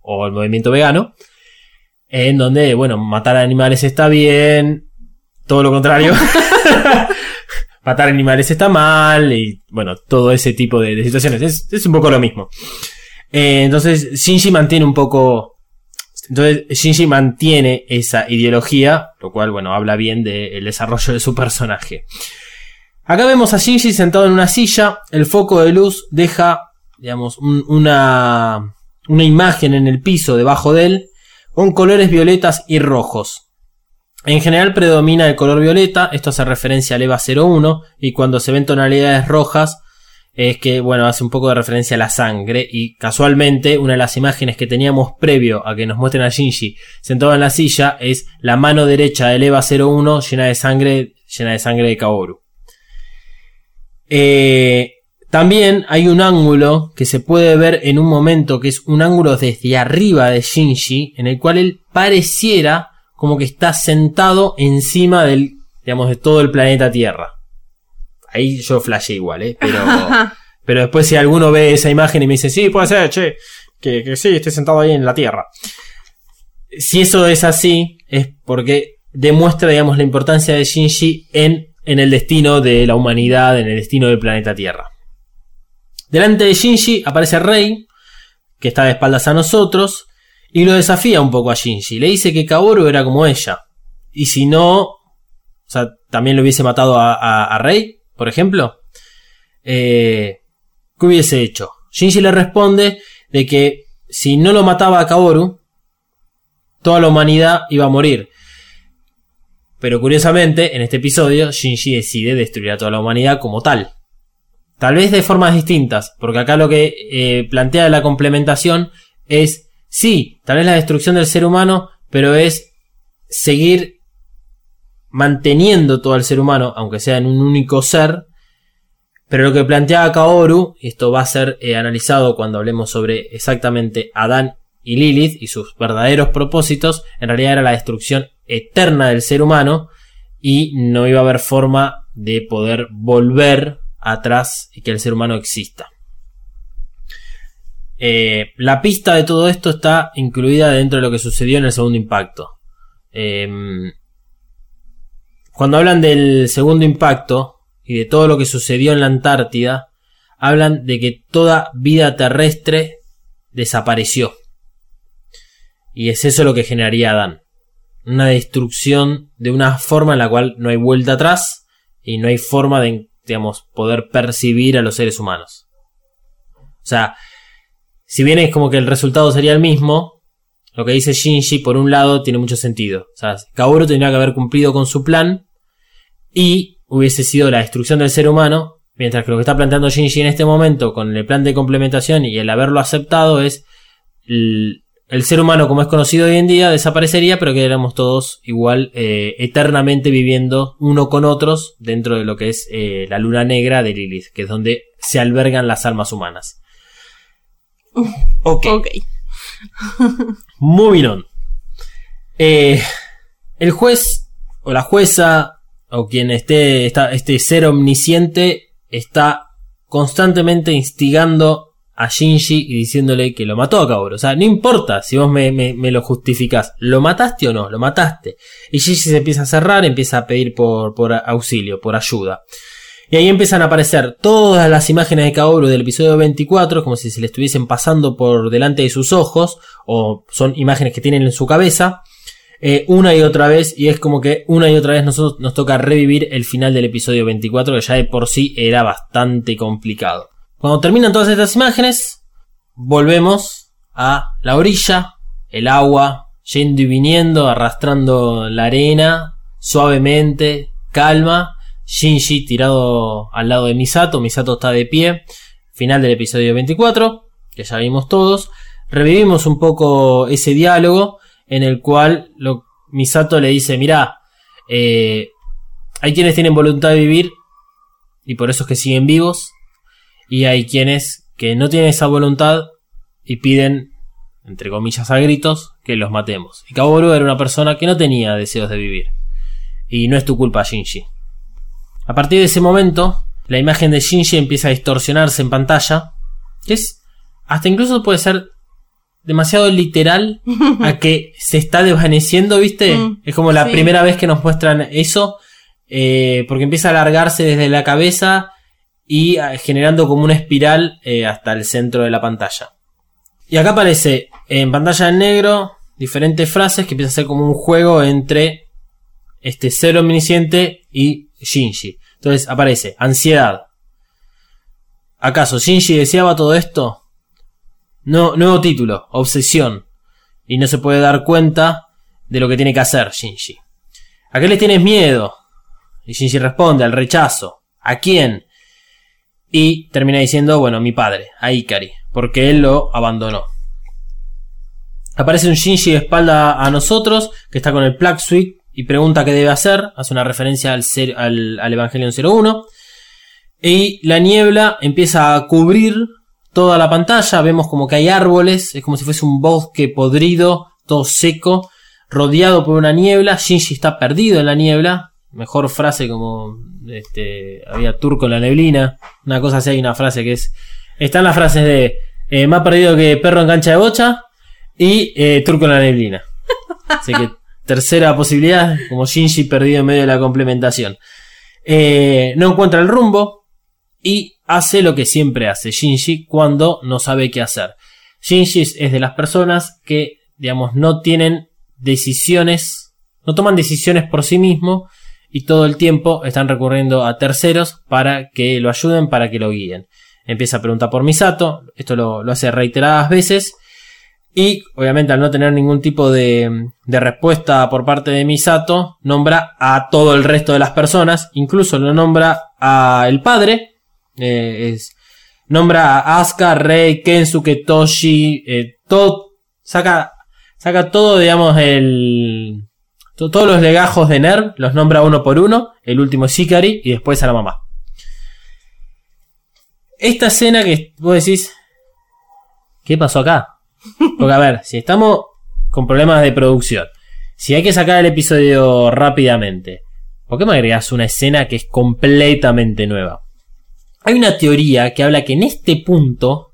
o el movimiento vegano, en donde, bueno, matar animales está bien, todo lo contrario. matar animales está mal y bueno, todo ese tipo de, de situaciones. Es, es un poco lo mismo. Eh, entonces Shinji mantiene un poco... Entonces Shinji mantiene esa ideología, lo cual bueno, habla bien del desarrollo de su personaje. Acá vemos a Shinji sentado en una silla, el foco de luz deja, digamos, un- una, una imagen en el piso debajo de él, con colores violetas y rojos. En general predomina el color violeta, esto hace referencia al EVA 01, y cuando se ven tonalidades rojas, es que, bueno, hace un poco de referencia a la sangre, y casualmente una de las imágenes que teníamos previo a que nos muestren a Shinji sentado en la silla es la mano derecha del EVA 01 llena de sangre, llena de sangre de Kaoru. Eh, también hay un ángulo que se puede ver en un momento que es un ángulo desde arriba de Shinji, en el cual él pareciera como que está sentado encima del, digamos, de todo el planeta Tierra. Ahí yo flashé igual, ¿eh? Pero, pero después si alguno ve esa imagen y me dice, sí, puede ser, che, que, que sí, esté sentado ahí en la Tierra. si eso es así, es porque demuestra, digamos, la importancia de Shinji en, en el destino de la humanidad, en el destino del planeta Tierra. Delante de Shinji aparece Rei, que está de espaldas a nosotros, y lo desafía un poco a Shinji. Le dice que Kaoru era como ella. Y si no, o sea, también le hubiese matado a, a- a Rei, por ejemplo. Eh, ¿Qué hubiese hecho? Shinji le responde de que si no lo mataba a Kaoru, toda la humanidad iba a morir. Pero curiosamente, en este episodio, Shinji decide destruir a toda la humanidad como tal. Tal vez de formas distintas, porque acá lo que eh, plantea la complementación es, sí, tal vez la destrucción del ser humano, pero es seguir manteniendo todo el ser humano, aunque sea en un único ser. Pero lo que plantea Kaoru, y esto va a ser eh, analizado cuando hablemos sobre exactamente Adán y Lilith y sus verdaderos propósitos, en realidad era la destrucción eterna del ser humano y no iba a haber forma de poder volver atrás y que el ser humano exista. Eh, la pista de todo esto está incluida dentro de lo que sucedió en el segundo impacto. Em, cuando hablan del segundo impacto y de todo lo que sucedió en la Antártida, hablan de que toda vida terrestre desapareció. Y es eso lo que generaría Adán. Una destrucción de una forma en la cual no hay vuelta atrás y no hay forma de, digamos, poder percibir a los seres humanos. O sea, si bien es como que el resultado sería el mismo, lo que dice Shinji, por un lado, tiene mucho sentido. O sea, Kaoru tendría que haber cumplido con su plan y hubiese sido la destrucción del ser humano, mientras que lo que está planteando Shinji en este momento con el plan de complementación y el haberlo aceptado es el, el ser humano como es conocido hoy en día desaparecería, pero quedaríamos todos igual eh, eternamente viviendo uno con otros dentro de lo que es eh, la luna negra de Lilith, que es donde se albergan las almas humanas. Ok. Ok. Moving on. Eh, el juez o la jueza o quien esté, este ser omnisciente está constantemente instigando a Shinji y diciéndole que lo mató a Kaoru. O sea, no importa si vos me lo justificás. ¿Lo mataste o no? Lo mataste. Y Shinji se empieza a cerrar, empieza a pedir por, por auxilio, por ayuda. Y ahí empiezan a aparecer todas las imágenes de Kaoru del episodio 24, como si se le estuviesen pasando por delante de sus ojos, o son imágenes que tienen en su cabeza, eh, una y otra vez, y es como que una y otra vez nos toca revivir el final del episodio 24, que ya de por sí era bastante complicado. Cuando terminan todas estas imágenes, volvemos a la orilla, el agua yendo y viniendo, arrastrando la arena, suavemente, calma, Shinji tirado al lado de Misato, Misato está de pie, final del episodio 24, que ya vimos todos, revivimos un poco ese diálogo en el cual lo- Misato le dice, mirá, eh, hay quienes tienen voluntad de vivir y por eso es que siguen vivos, y hay quienes que no tienen esa voluntad y piden, entre comillas a gritos, que los matemos. Y Kaworu era una persona que no tenía deseos de vivir. Y no es tu culpa, Shinji. A partir de ese momento, la imagen de Shinji empieza a distorsionarse en pantalla, que es hasta incluso puede ser demasiado literal a que se está desvaneciendo, ¿viste? Mm, es como la sí. primera vez que nos muestran eso, eh, porque empieza a alargarse desde la cabeza y ah, generando como una espiral eh, hasta el centro de la pantalla. Y acá aparece en pantalla en negro diferentes frases que empieza a ser como un juego entre este ser omnisciente y Shinji. Entonces aparece ansiedad. ¿Acaso Shinji deseaba todo esto? No, nuevo título, obsesión. Y no se puede dar cuenta de lo que tiene que hacer Shinji. ¿A qué le tienes miedo? Y Shinji responde al rechazo. ¿A quién? Y termina diciendo, bueno, mi padre, a Ikari, porque él lo abandonó. Aparece un Shinji de espalda a nosotros, que está con el Plague Suite y pregunta qué debe hacer. Hace una referencia al, al, al Evangelion 01. Y la niebla empieza a cubrir toda la pantalla. Vemos como que hay árboles, es como si fuese un bosque podrido, todo seco, rodeado por una niebla. Shinji está perdido en la niebla. Mejor frase como este había turco en la neblina. Una cosa así, hay una frase que es. Están las frases de eh, más perdido que perro en cancha de bocha y eh, turco en la neblina. Así que tercera posibilidad, como Shinji perdido en medio de la complementación. Eh, no encuentra el rumbo y hace lo que siempre hace Shinji cuando no sabe qué hacer. Shinji es de las personas que, digamos, no tienen decisiones, no toman decisiones por sí mismo y todo el tiempo están recurriendo a terceros para que lo ayuden, para que lo guíen. Empieza a preguntar por Misato, esto lo, lo hace reiteradas veces y obviamente al no tener ningún tipo de, de respuesta por parte de Misato, nombra a todo el resto de las personas, incluso lo nombra a el padre, eh, es, nombra a Asuka, Rei, Kensuke, Toshi, eh, todo, saca, saca todo, digamos, el, to- todos los legajos de Nerv, los nombra uno por uno, el último es y después a la mamá. Esta escena que vos decís, ¿qué pasó acá? Porque a ver, si estamos con problemas de producción, si hay que sacar el episodio rápidamente, ¿por qué me agregas una escena que es completamente nueva? Hay una teoría que habla que en este punto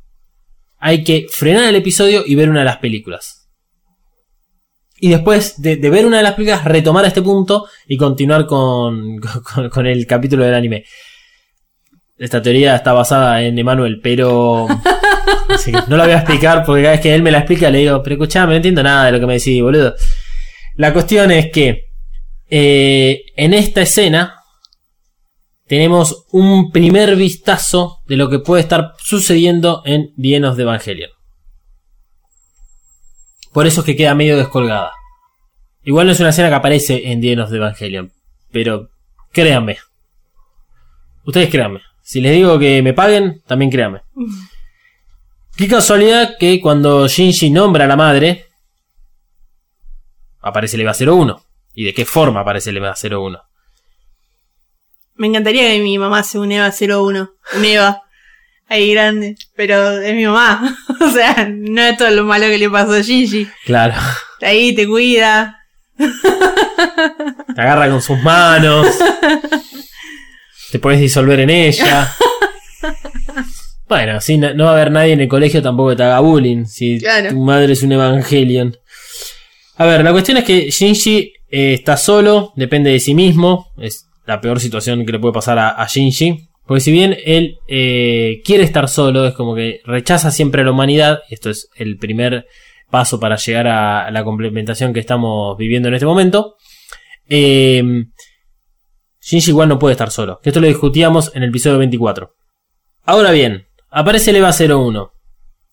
hay que frenar el episodio y ver una de las películas. Y después de, ver una de las películas, retomar este punto y continuar con, con, con el capítulo del anime. Esta teoría está basada en Emanuel, pero no la voy a explicar porque cada vez que él me la explica le digo, pero escuchame, no entiendo nada de lo que me decís, boludo. La cuestión es que eh, en esta escena tenemos un primer vistazo de lo que puede estar sucediendo en of the Evangelion. Por eso es que queda medio descolgada. Igual no es una escena que aparece en of the Evangelion, pero créanme. Ustedes créanme. Si les digo que me paguen, también créanme. Qué casualidad que cuando Shinji nombra a la madre, aparece el EVA 01. ¿Y de qué forma aparece el EVA 01? Me encantaría que mi mamá sea un Eva 01. Un Eva. Ahí grande. Pero es mi mamá. o sea, no es todo lo malo que le pasó a Gigi. Claro. Ahí, te cuida. Te agarra con sus manos. Te puedes disolver en ella. Bueno, así no, no va a haber nadie en el colegio tampoco que te haga bullying. Si Claro. tu madre es un Evangelion. A ver, la cuestión es que Shinji eh, está solo, depende de sí mismo. Es la peor situación que le puede pasar a, a Shinji. Porque si bien él eh, quiere estar solo, es como que rechaza siempre a la humanidad. Esto es el primer paso para llegar a la complementación que estamos viviendo en este momento. Eh, Shinji igual no puede estar solo. Que esto lo discutíamos en el episodio 24. Ahora bien, aparece el EVA 01.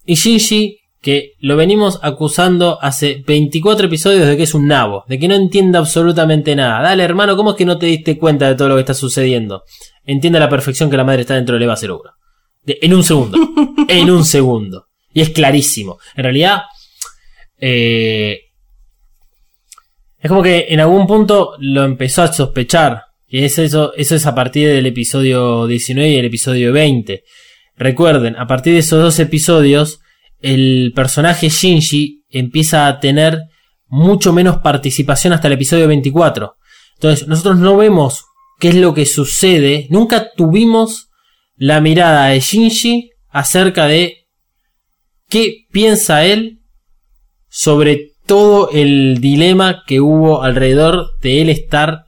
Y Shinji, que lo venimos acusando hace 24 episodios de que es un nabo, de que no entiende absolutamente nada. Dale, hermano, ¿cómo es que no te diste cuenta de todo lo que está sucediendo? Entiende a la perfección que la madre está dentro del EVA 01. De- en un segundo. en un segundo. Y es clarísimo. En realidad, eh, es como que en algún punto lo empezó a sospechar. Y es eso, eso es a partir del episodio 19 y el episodio 20. Recuerden, a partir de esos dos episodios, el personaje Shinji empieza a tener mucho menos participación hasta el episodio 24. Entonces, nosotros no vemos qué es lo que sucede. Nunca tuvimos la mirada de Shinji acerca de qué piensa él sobre todo el dilema que hubo alrededor de él estar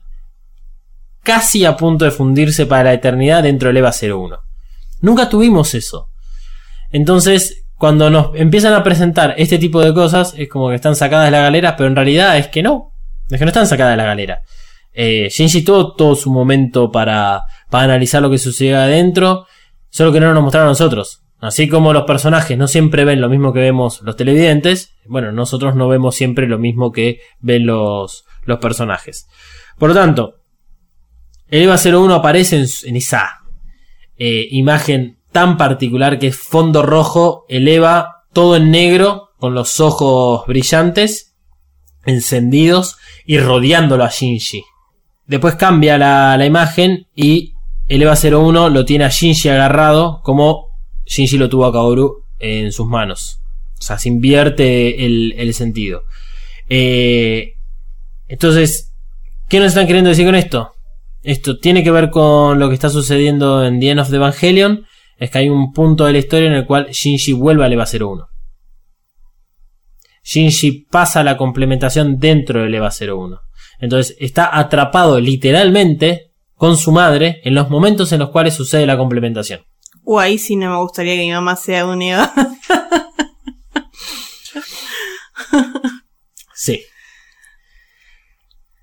casi a punto de fundirse para la eternidad dentro del EVA 01. Nunca tuvimos eso. Entonces, cuando nos empiezan a presentar este tipo de cosas, es como que están sacadas de la galera, pero en realidad es que no. Es que no están sacadas de la galera. Eh, Shinji tuvo todo su momento para, para analizar lo que sucedía adentro, solo que no nos mostraron a nosotros. Así como los personajes no siempre ven lo mismo que vemos los televidentes, bueno, nosotros no vemos siempre lo mismo que ven los, los personajes. Por lo tanto, el EVA 01 aparece en, en esa eh, imagen tan particular que es fondo rojo, el EVA todo en negro, con los ojos brillantes, encendidos y rodeándolo a Shinji. Después cambia la, la imagen y el EVA 01 lo tiene a Shinji agarrado como Shinji lo tuvo a Kaoru en sus manos. O sea, se invierte el, el sentido. Eh, entonces, ¿qué nos están queriendo decir con esto? Esto tiene que ver con lo que está sucediendo en The End of the Evangelion. Es que hay un punto de la historia en el cual Shinji vuelve al EVA 01. Shinji pasa la complementación dentro del EVA 01. Entonces está atrapado literalmente con su madre en los momentos en los cuales sucede la complementación. Uh, ahí sí no me gustaría que mi mamá sea un Eva. Sí.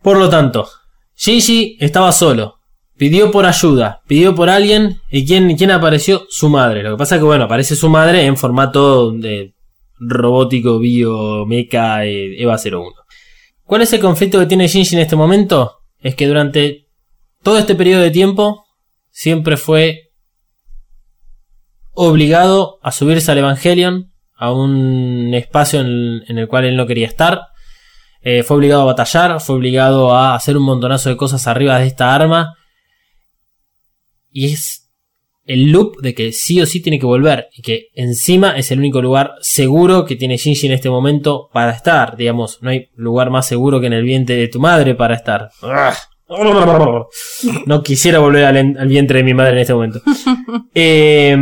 Por lo tanto, Shinji estaba solo. Pidió por ayuda, pidió por alguien. ¿Y quién, quién apareció? Su madre. Lo que pasa es que, bueno, aparece su madre en formato de robótico, bio, mecha, eh, EVA 01. ¿Cuál es el conflicto que tiene Shinji en este momento? Es que durante todo este periodo de tiempo siempre fue obligado a subirse al Evangelion, a un espacio en el cual él no quería estar. Eh, fue obligado a batallar, fue obligado a hacer un montonazo de cosas arriba de esta arma. Y es el loop de que sí o sí tiene que volver. Y que encima es el único lugar seguro que tiene Shinji en este momento para estar. Digamos, no hay lugar más seguro que en el vientre de tu madre para estar. No quisiera volver al, al vientre de mi madre en este momento. Eh,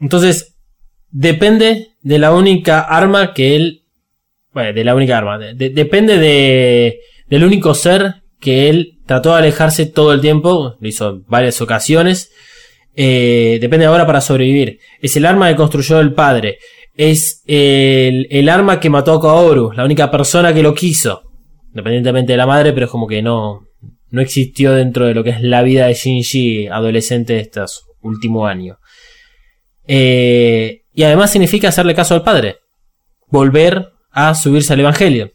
entonces, depende de la única arma que él. Bueno, de la única arma. de- de- depende de, del único ser que él trató de alejarse todo el tiempo. Lo hizo en varias ocasiones. Eh, depende ahora para sobrevivir. Es el arma que construyó el padre. Es el, el arma que mató a Kaoru. La única persona que lo quiso. Independientemente de la madre, pero es como que no, no existió dentro de lo que es la vida de Shinji adolescente de estos últimos años. Eh, y además significa hacerle caso al padre. Volver a subirse al Evangelio.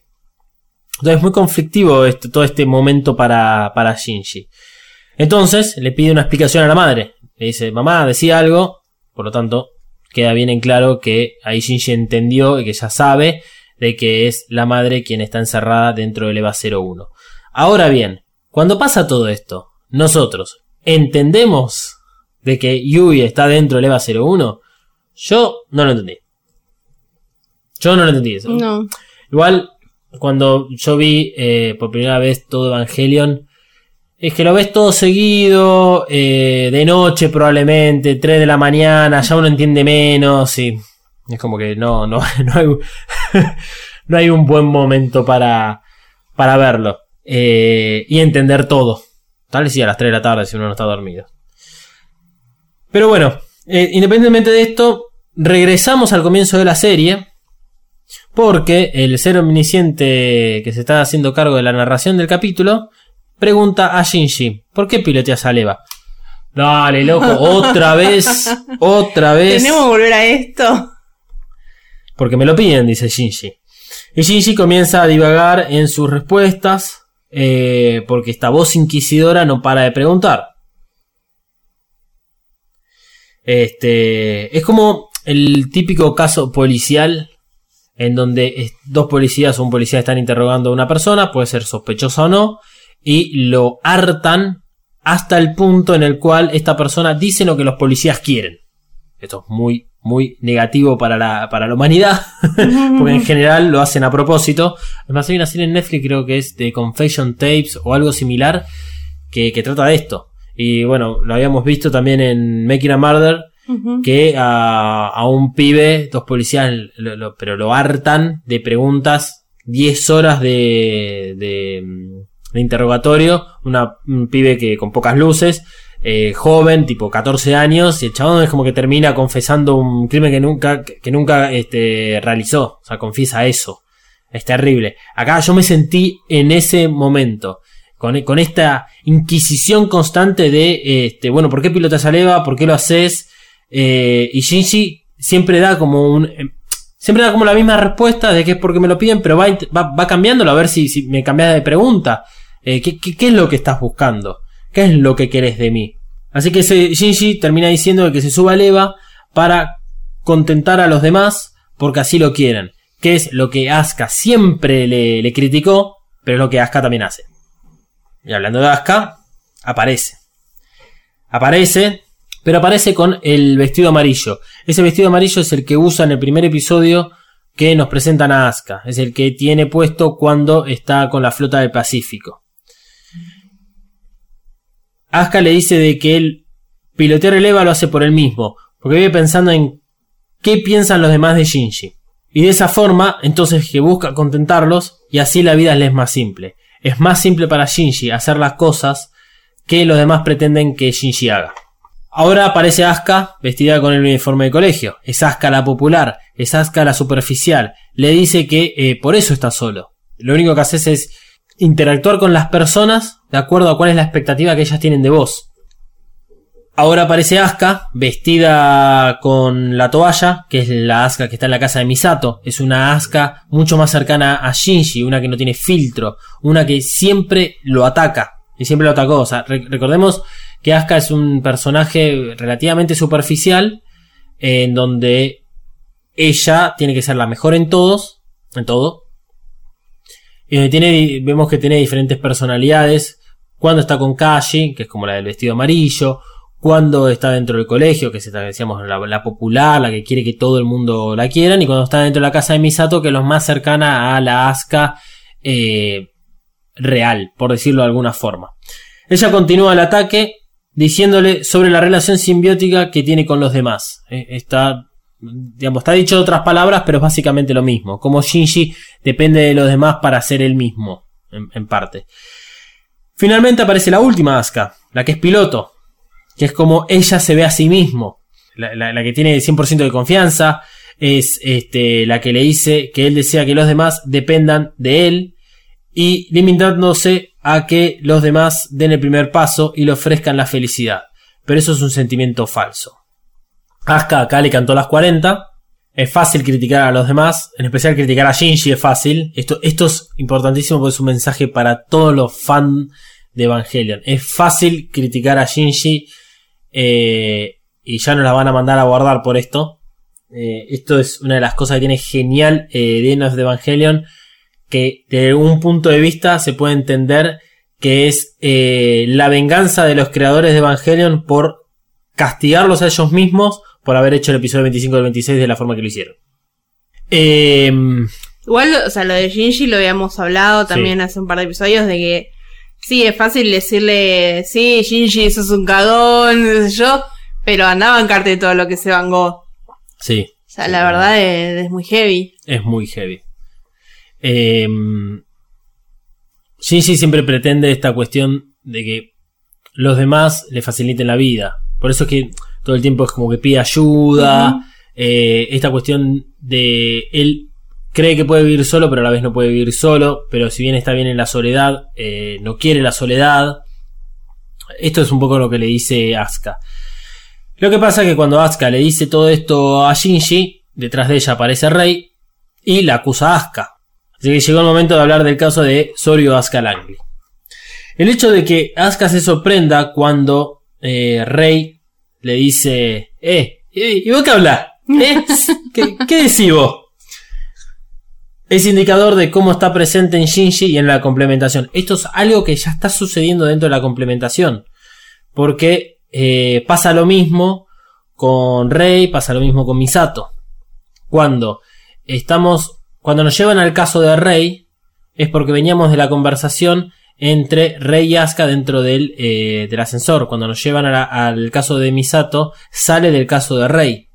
Entonces es muy conflictivo todo este momento para, para Shinji. Entonces le pide una explicación a la madre. Le dice, mamá, decía algo. Por lo tanto, queda bien en claro que ahí Shinji entendió y que ya sabe de que es la madre quien está encerrada dentro del EVA 01. Ahora bien, cuando pasa todo esto, nosotros entendemos de que Yui está dentro del EVA 01. Yo no lo entendí. Yo no lo entendí eso. No. Igual, cuando yo vi eh, por primera vez todo Evangelion, es que lo ves todo seguido, eh, de noche probablemente, 3 de la mañana, ya uno entiende menos y es como que no, no, no, hay, un- no hay un buen momento para, para verlo eh, y entender todo. Tal vez sí a las 3 de la tarde si uno no está dormido. Pero bueno, eh, independientemente de esto, regresamos al comienzo de la serie. Porque el ser omnisciente que se está haciendo cargo de la narración del capítulo pregunta a Shinji, ¿por qué piloteas a Leva? Dale, loco, otra vez, otra vez. ¿Tenemos que volver a esto? Porque me lo piden, dice Shinji. Y Shinji comienza a divagar en sus respuestas, eh, porque esta voz inquisidora no para de preguntar. Este, es como el típico caso policial en donde dos policías o un policía están interrogando a una persona, puede ser sospechosa o no, y lo hartan hasta el punto en el cual esta persona dice lo que los policías quieren. Esto es muy, muy negativo para la, para la humanidad, porque en general lo hacen a propósito. Además, hay una serie en Netflix, creo que es de Confession Tapes o algo similar, que, que trata de esto. Y bueno, lo habíamos visto también en Making a Murder, Que a, a un pibe, dos policías, lo- lo- pero lo hartan de preguntas, 10 horas de, de, mm, de interrogatorio, una, un pibe que con pocas luces, eh, joven, tipo 14 años, y el chabón es como que termina confesando un crimen que nunca, que nunca este, realizó, o sea, confiesa eso. Es terrible. Acá yo me sentí en ese momento. Con, con esta inquisición constante de, este, bueno, ¿por qué pilotas a leva? ¿Por qué lo haces? Eh, y Shinji siempre da como un. eh, siempre da como la misma respuesta de que es porque me lo piden, pero va, va, cambiándolo a ver si, si me cambias de pregunta. Eh, ¿qué, qué, es lo que estás buscando? ¿Qué es lo que querés de mí? Así que Shinji termina diciendo que se suba al Eva para contentar a los demás porque así lo quieren. Que es lo que Asuka siempre le, le criticó, pero es lo que Asuka también hace. Y hablando de Asuka, aparece. Aparece, pero aparece con el vestido amarillo. Ese vestido amarillo es el que usa en el primer episodio que nos presentan a Asuka. Es el que tiene puesto cuando está con la flota del Pacífico. Asuka le dice de que él pilotear el Eva lo hace por él mismo. Porque vive pensando en qué piensan los demás de Shinji. Y de esa forma, entonces que busca contentarlos y así la vida les es más simple. Es más simple para Shinji hacer las cosas que los demás pretenden que Shinji haga. Ahora aparece Asuka vestida con el uniforme de colegio. Es Asuka la popular, es Asuka la superficial. Le dice que eh, por eso está solo. Lo único que haces es interactuar con las personas de acuerdo a cuál es la expectativa que ellas tienen de vos. Ahora aparece Asuka vestida con la toalla, que es la Asuka que está en la casa de Misato. Es una Asuka mucho más cercana a Shinji, una que no tiene filtro, una que siempre lo ataca. Y siempre lo atacó. O sea, re- recordemos que Asuka es un personaje relativamente superficial, en donde ella tiene que ser la mejor en todos, en todo. Y donde tiene, vemos que tiene diferentes personalidades. Cuando está con Kashi, que es como la del vestido amarillo. Cuando está dentro del colegio, que es esta decíamos la, la popular, la que quiere que todo el mundo la quieran. Y cuando está dentro de la casa de Misato, que es lo más cercana a la Asuka eh, real, por decirlo de alguna forma. Ella continúa el ataque diciéndole sobre la relación simbiótica que tiene con los demás. Eh, Está, digamos, está dicho otras palabras, pero es básicamente lo mismo. Como Shinji depende de los demás para ser el mismo, en, parte. Finalmente aparece la última Asuka, la que es piloto, que es como ella se ve a sí mismo, la que tiene 100% de confianza, es este, la que le dice que él desea que los demás dependan de él y limitándose a que los demás den el primer paso y le ofrezcan la felicidad. Pero eso es un sentimiento falso. Asuka acá le cantó las 40. Es fácil criticar a los demás, en especial criticar a Shinji es fácil. Esto, esto es importantísimo porque es un mensaje para todos los fans de Evangelion. Es fácil criticar a Shinji eh, y ya nos la van a mandar a guardar por esto. Eh, esto es una de las cosas que tiene genial eh, de Evangelion que desde un punto de vista se puede entender que es eh, la venganza de los creadores de Evangelion por castigarlos a ellos mismos por haber hecho el episodio 25 del 26 de la forma que lo hicieron. Eh, Igual, o sea, lo de Shinji lo habíamos hablado también hace un par de episodios de que sí, es fácil decirle, sí, Shinji, sos un cagón, qué sé yo, pero andaba a bancarte todo lo que se vangó. sí, O sea, la verdad es, es muy heavy. es muy heavy. Eh, Shinji siempre pretende esta cuestión de que los demás le faciliten la vida. Por eso es que todo el tiempo es como que pide ayuda. Eh, esta cuestión de él cree que puede vivir solo, pero a la vez no puede vivir solo. Pero si bien está bien en la soledad, eh, no quiere la soledad. Esto es un poco lo que le dice Asuka. Lo que pasa es que cuando Asuka le dice todo esto a Shinji, detrás de ella aparece Rey y la acusa a Asuka. Así que llegó el momento de hablar del caso de Soryu Asuka Langley. El hecho de que Asuka se sorprenda cuando eh, Rey le dice, eh, eh, ¿y vos qué hablas? ¿Eh? ¿Qué, qué decís vos? Es indicador de cómo está presente en Shinji y en la complementación. Esto es algo que ya está sucediendo dentro de la complementación. Porque eh, pasa lo mismo con Rey, pasa lo mismo con Misato. Cuando estamos, cuando nos llevan al caso de Rey, es porque veníamos de la conversación entre Rey y Asuka dentro del, eh, del ascensor. Cuando nos llevan al caso de Misato, sale del caso de Rey.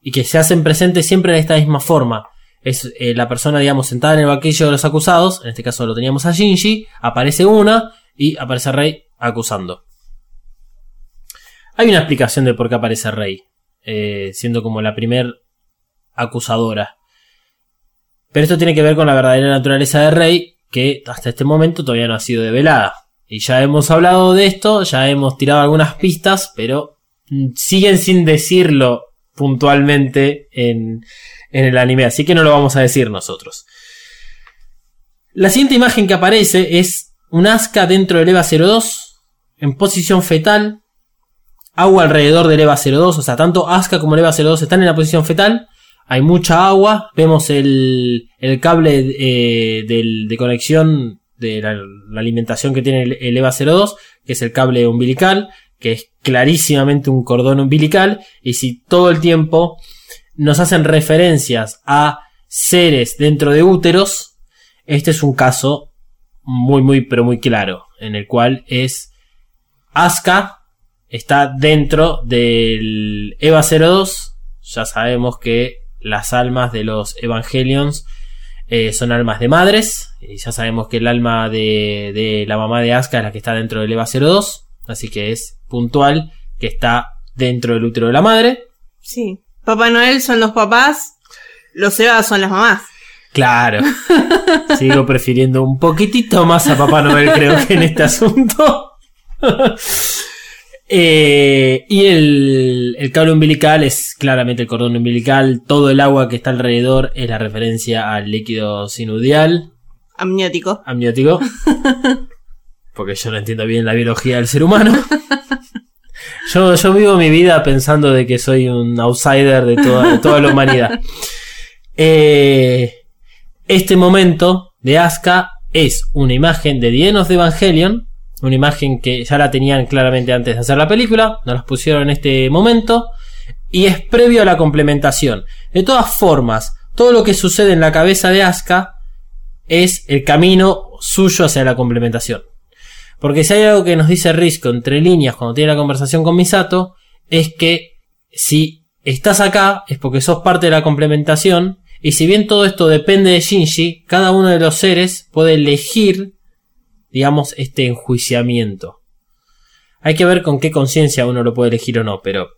Y que se hacen presentes siempre de esta misma forma. Es eh, la persona, digamos, sentada en el banquillo de los acusados. En este caso lo teníamos a Shinji. Aparece una y aparece Rey acusando. Hay una explicación de por qué aparece Rey. eh, siendo como la primer acusadora. Pero esto tiene que ver con la verdadera naturaleza de Rey, que hasta este momento todavía no ha sido develada. Y ya hemos hablado de esto, ya hemos tirado algunas pistas, pero mm, siguen sin decirlo puntualmente en, en el anime, así que no lo vamos a decir nosotros. La siguiente imagen que aparece es un Asuka dentro del EVA 02, en posición fetal, agua alrededor del EVA 02, o sea, tanto Asuka como el EVA 02 están en la posición fetal, hay mucha agua, vemos el, cable eh, de conexión de la, alimentación que tiene el, el EVA 02, que es el cable umbilical, que es clarísimamente un cordón umbilical, y si todo el tiempo nos hacen referencias a seres dentro de úteros, este es un caso muy, muy, pero muy claro, en el cual es Asuka está dentro del EVA 02, ya sabemos que las almas de los Evangelions eh, son almas de madres. Y ya sabemos que el alma de, de la mamá de Asuka es la que está dentro del EVA 02. Así que es puntual que está dentro del útero de la madre. Sí. Papá Noel son los papás, los Evas son las mamás. Claro. Sigo prefiriendo un poquitito más a Papá Noel, creo que en este asunto. Eh, y el, el cable umbilical es claramente el cordón umbilical. Todo el agua que está alrededor es la referencia al líquido sinudial, Amniótico. amniótico. Porque yo no entiendo bien la biología del ser humano. Yo, yo vivo mi vida pensando de que soy un outsider de toda, de toda la humanidad. Eh, este momento de Asuka es una imagen de of the Evangelion. Una imagen que ya la tenían claramente antes de hacer la película. Nos las pusieron en este momento. Y es previo a la complementación. De todas formas, todo lo que sucede en la cabeza de Asuka es el camino suyo hacia la complementación. Porque si hay algo que nos dice Risco entre líneas cuando tiene la conversación con Misato, es que si estás acá es porque sos parte de la complementación. Y si bien todo esto depende de Shinji, cada uno de los seres puede elegir, digamos, este enjuiciamiento. Hay que ver con qué conciencia uno lo puede elegir o no, pero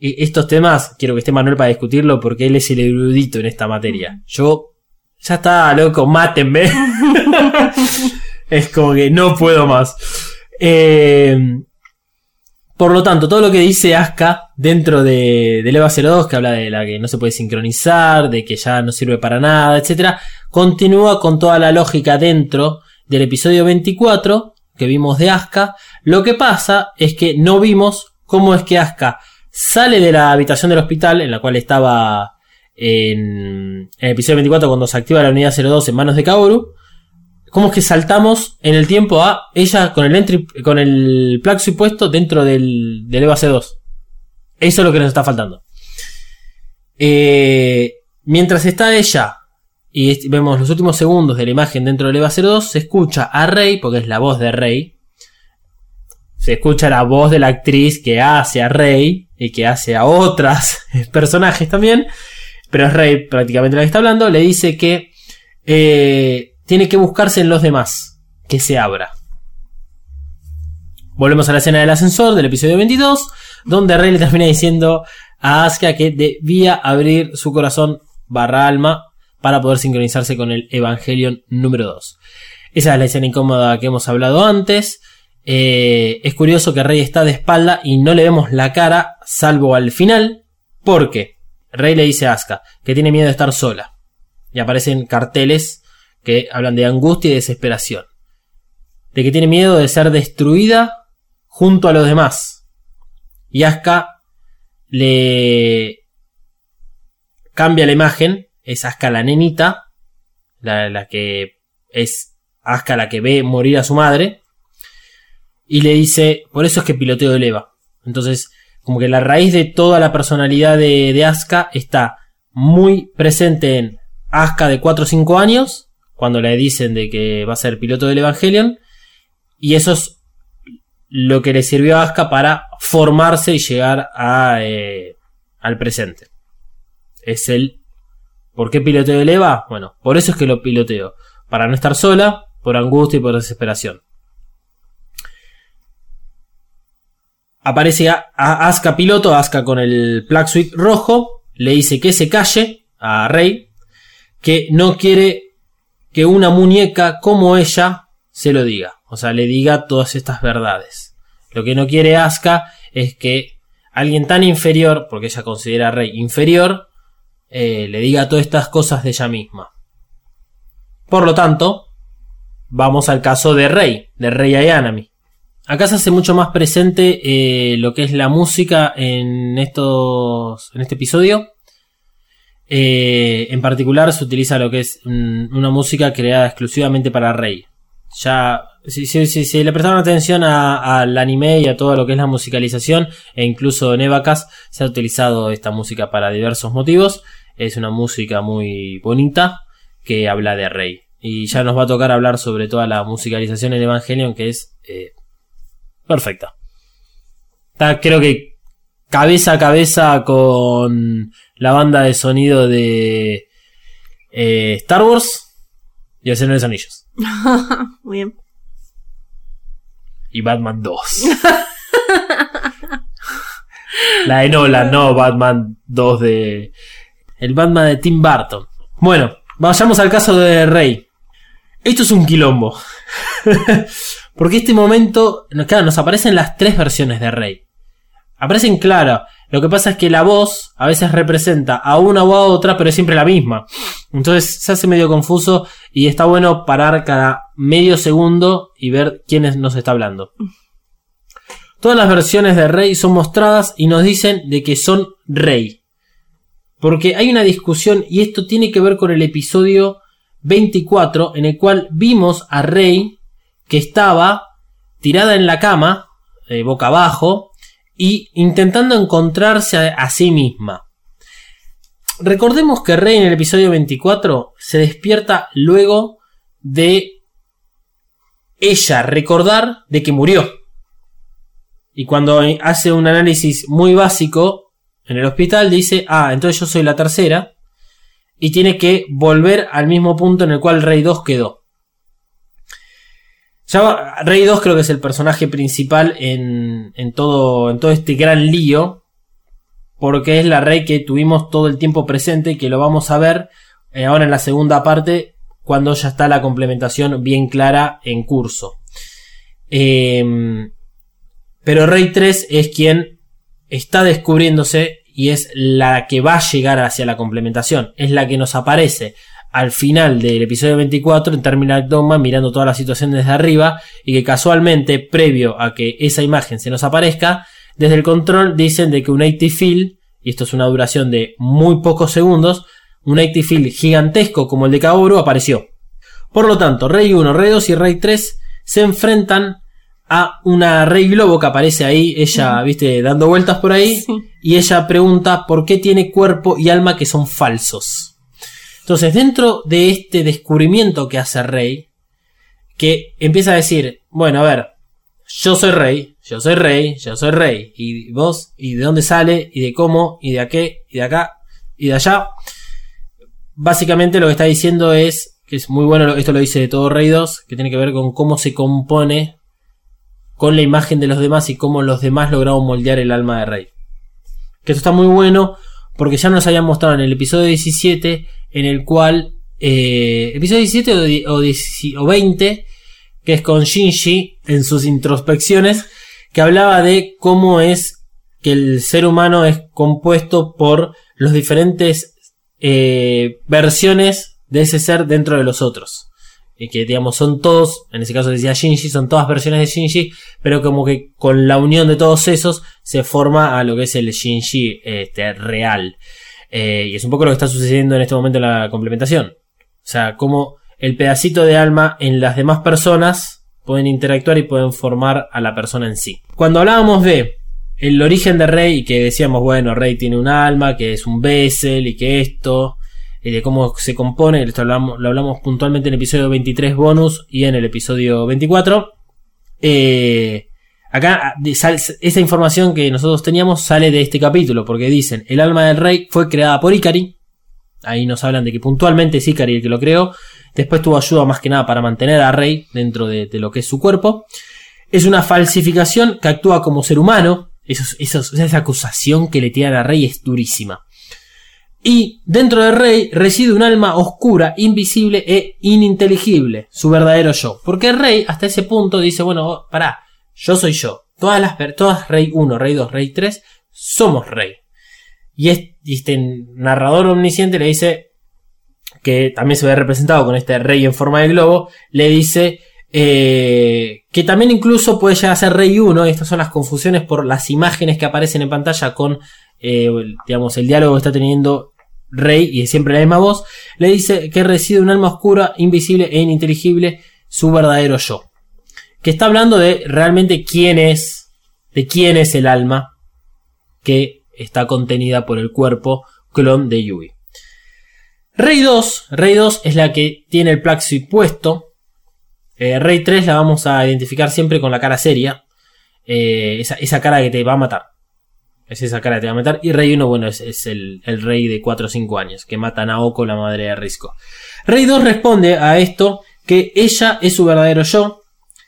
estos temas quiero que esté Manuel para discutirlo porque él es el erudito en esta materia. Yo, ya está, loco, mátenme. es como que no puedo más. Eh, por lo tanto, todo lo que dice Asuka dentro de, del EVA 02, que habla de la que no se puede sincronizar, de que ya no sirve para nada, etc., continúa con toda la lógica dentro del episodio 24 que vimos de Asuka. Lo que pasa es que no vimos cómo es que Asuka sale de la habitación del hospital en la cual estaba en, el episodio 24 cuando se activa la unidad 02 en manos de Kaoru. ¿Cómo es que saltamos en el tiempo a ella con el entry, con el plug puesto dentro del, del EVA C2? Eso es lo que nos está faltando. Eh, mientras está ella y vemos los últimos segundos de la imagen dentro del EVA 02, se escucha a Rey, porque es la voz de Rey. Se escucha la voz de la actriz que hace a Rey y que hace a otras personajes también. Pero es Rey prácticamente la que está hablando. Le dice que eh, tiene que buscarse en los demás. Que se abra. Volvemos a la escena del ascensor del episodio 22. Donde Rey le termina diciendo a Asuka que debía abrir su corazón barra alma para poder sincronizarse con el Evangelion número 2. Esa es la escena incómoda que hemos hablado antes. Eh, es curioso que Rey está de espalda y no le vemos la cara, salvo al final, porque Rey le dice a Asuka que tiene miedo de estar sola. Y aparecen carteles que hablan de angustia y desesperación. De que tiene miedo de ser destruida junto a los demás. Y Asuka le cambia la imagen. Es Asuka la nenita. La, que es Asuka la que ve morir a su madre. Y le dice, por eso es que piloteo el EVA. Entonces, como que la raíz de toda la personalidad de, de Asuka está muy presente en Asuka de 4 o 5 años, cuando le dicen de que va a ser piloto del Evangelion. Y eso es lo que le sirvió a Asuka para formarse y llegar a, eh, al presente. Es el... ¿Por qué piloteo el EVA? Bueno, por eso es que lo piloteo. Para no estar sola, por angustia y por desesperación. Aparece a, a Asuka piloto, Asuka con el plug suite rojo, le dice que se calle a Rey, que no quiere que una muñeca como ella se lo diga, o sea, le diga todas estas verdades. Lo que no quiere Asuka es que alguien tan inferior, porque ella considera a Rey inferior, eh, le diga todas estas cosas de ella misma. Por lo tanto, vamos al caso de Rey, de Rey Ayanami. Acá se hace mucho más presente eh, lo que es la música en estos. en este episodio. Eh, en particular se utiliza lo que es mm, una música creada exclusivamente para Rey. Ya. Si, le prestaron atención al anime y a todo lo que es la musicalización, e incluso en Evacas, se ha utilizado esta música para diversos motivos. Es una música muy bonita que habla de Rey. Y ya nos va a tocar hablar sobre toda la musicalización en Evangelion, que es eh, perfecta. Está, creo que cabeza a cabeza con la banda de sonido de eh, Star Wars y El Señor de los Anillos. Muy bien. Y Batman 2. la de Nolan, no Batman 2 de... El Batman de Tim Burton. Bueno, vayamos al caso de Rey. Esto es un quilombo. Porque este momento, claro, nos aparecen las tres versiones de Rey. Aparecen claras. Lo que pasa es que la voz a veces representa a una o a otra, pero es siempre la misma. Entonces se hace medio confuso y está bueno parar cada medio segundo y ver quién nos está hablando. Todas las versiones de Rey son mostradas y nos dicen de que son Rey. Porque hay una discusión y esto tiene que ver con el episodio 24 en el cual vimos a Rey que estaba tirada en la cama, eh, boca abajo, y intentando encontrarse a, a, sí misma. Recordemos que Rey en el episodio 24 se despierta luego de ella recordar de que murió. Y cuando hace un análisis muy básico en el hospital dice, ah, entonces yo soy la tercera. Y tiene que volver al mismo punto en el cual Rey 2 quedó. Ya Rey 2 creo que es el personaje principal en, en, todo, en todo este gran lío. Porque es la Rey que tuvimos todo el tiempo presente y que lo vamos a ver eh, ahora en la segunda parte cuando ya está la complementación bien clara en curso. Eh, pero Rey 3 es quien está descubriéndose y es la que va a llegar hacia la complementación. Es la que nos aparece al final del episodio 24 en Terminal Dogma mirando toda la situación desde arriba y que casualmente previo a que esa imagen se nos aparezca desde el control dicen de que un 80 fill y esto es una duración de muy pocos segundos un 80 fill gigantesco como el de Kaoru apareció por lo tanto Rey 1, Rey 2 y Rey 3 se enfrentan a una Rey Globo que aparece ahí ella viste dando vueltas por ahí Sí. y ella pregunta por qué tiene cuerpo y alma que son falsos entonces, dentro de este descubrimiento que hace Rey, que empieza a decir, bueno, a ver, yo soy rey, yo soy rey, yo soy rey, y vos, y de dónde sale, y de cómo, y de a qué, y de acá, y de allá. Básicamente lo que está diciendo es, que es muy bueno, esto lo dice de todo Rey 2, que tiene que ver con cómo se compone con la imagen de los demás y cómo los demás lograron moldear el alma de Rey. Que esto está muy bueno porque ya nos habían mostrado en el episodio 17 en el cual eh, episodio 17 o, di- o, 10 o 20 que es con Shinji en sus introspecciones que hablaba de cómo es que el ser humano es compuesto por los diferentes eh, versiones de ese ser dentro de los otros y que digamos son todos, en ese caso decía Shinji, son todas versiones de Shinji, pero como que con la unión de todos esos se forma a lo que es el Shinji este, real. Eh, y es un poco lo que está sucediendo en este momento en la complementación. O sea, como el pedacito de alma en las demás personas pueden interactuar y pueden formar a la persona en sí. Cuando hablábamos de el origen de Rey y que decíamos, bueno, Rey tiene un alma, que es un Bessel y que esto, de cómo se compone, esto lo hablamos, lo hablamos puntualmente en el episodio 23 bonus y en el episodio 24. Eh, acá sal- esa información que nosotros teníamos sale de este capítulo, porque dicen, el alma del rey fue creada por Ikari. Ahí nos hablan de que puntualmente es Ikari el que lo creó. Después tuvo ayuda más que nada para mantener a Rey dentro de, lo que es su cuerpo. Es una falsificación que actúa como ser humano. Esa acusación que le tiran a Rey es durísima. Y dentro de Rey reside un alma oscura, invisible e ininteligible, su verdadero yo. Porque Rey hasta ese punto dice, bueno, pará, yo soy yo. Todas las todas Rey 1, Rey 2, Rey 3 somos Rey. Y es- y este narrador omnisciente le dice que también se ve representado con este rey en forma de globo, le dice eh, que también incluso puede llegar a ser rey 1, y estas son las confusiones por las imágenes que aparecen en pantalla con, eh, digamos, el diálogo que está teniendo rey y es siempre la misma voz, le dice que reside un alma oscura, invisible e ininteligible, su verdadero yo. Que está hablando de realmente quién es, de quién es el alma que está contenida por el cuerpo clon de Yui. Rey 2, Rey 2 es la que tiene el Plaxi puesto. Eh, Rey 3 la vamos a identificar siempre con la cara seria. Eh, esa, esa cara que te va a matar. Es esa cara que te va a matar. Y Rey 1, bueno, es, es el, el rey de 4 o 5 años, que mata a Naoko, la madre de Risco. Rey 2 responde a esto que ella es su verdadero yo,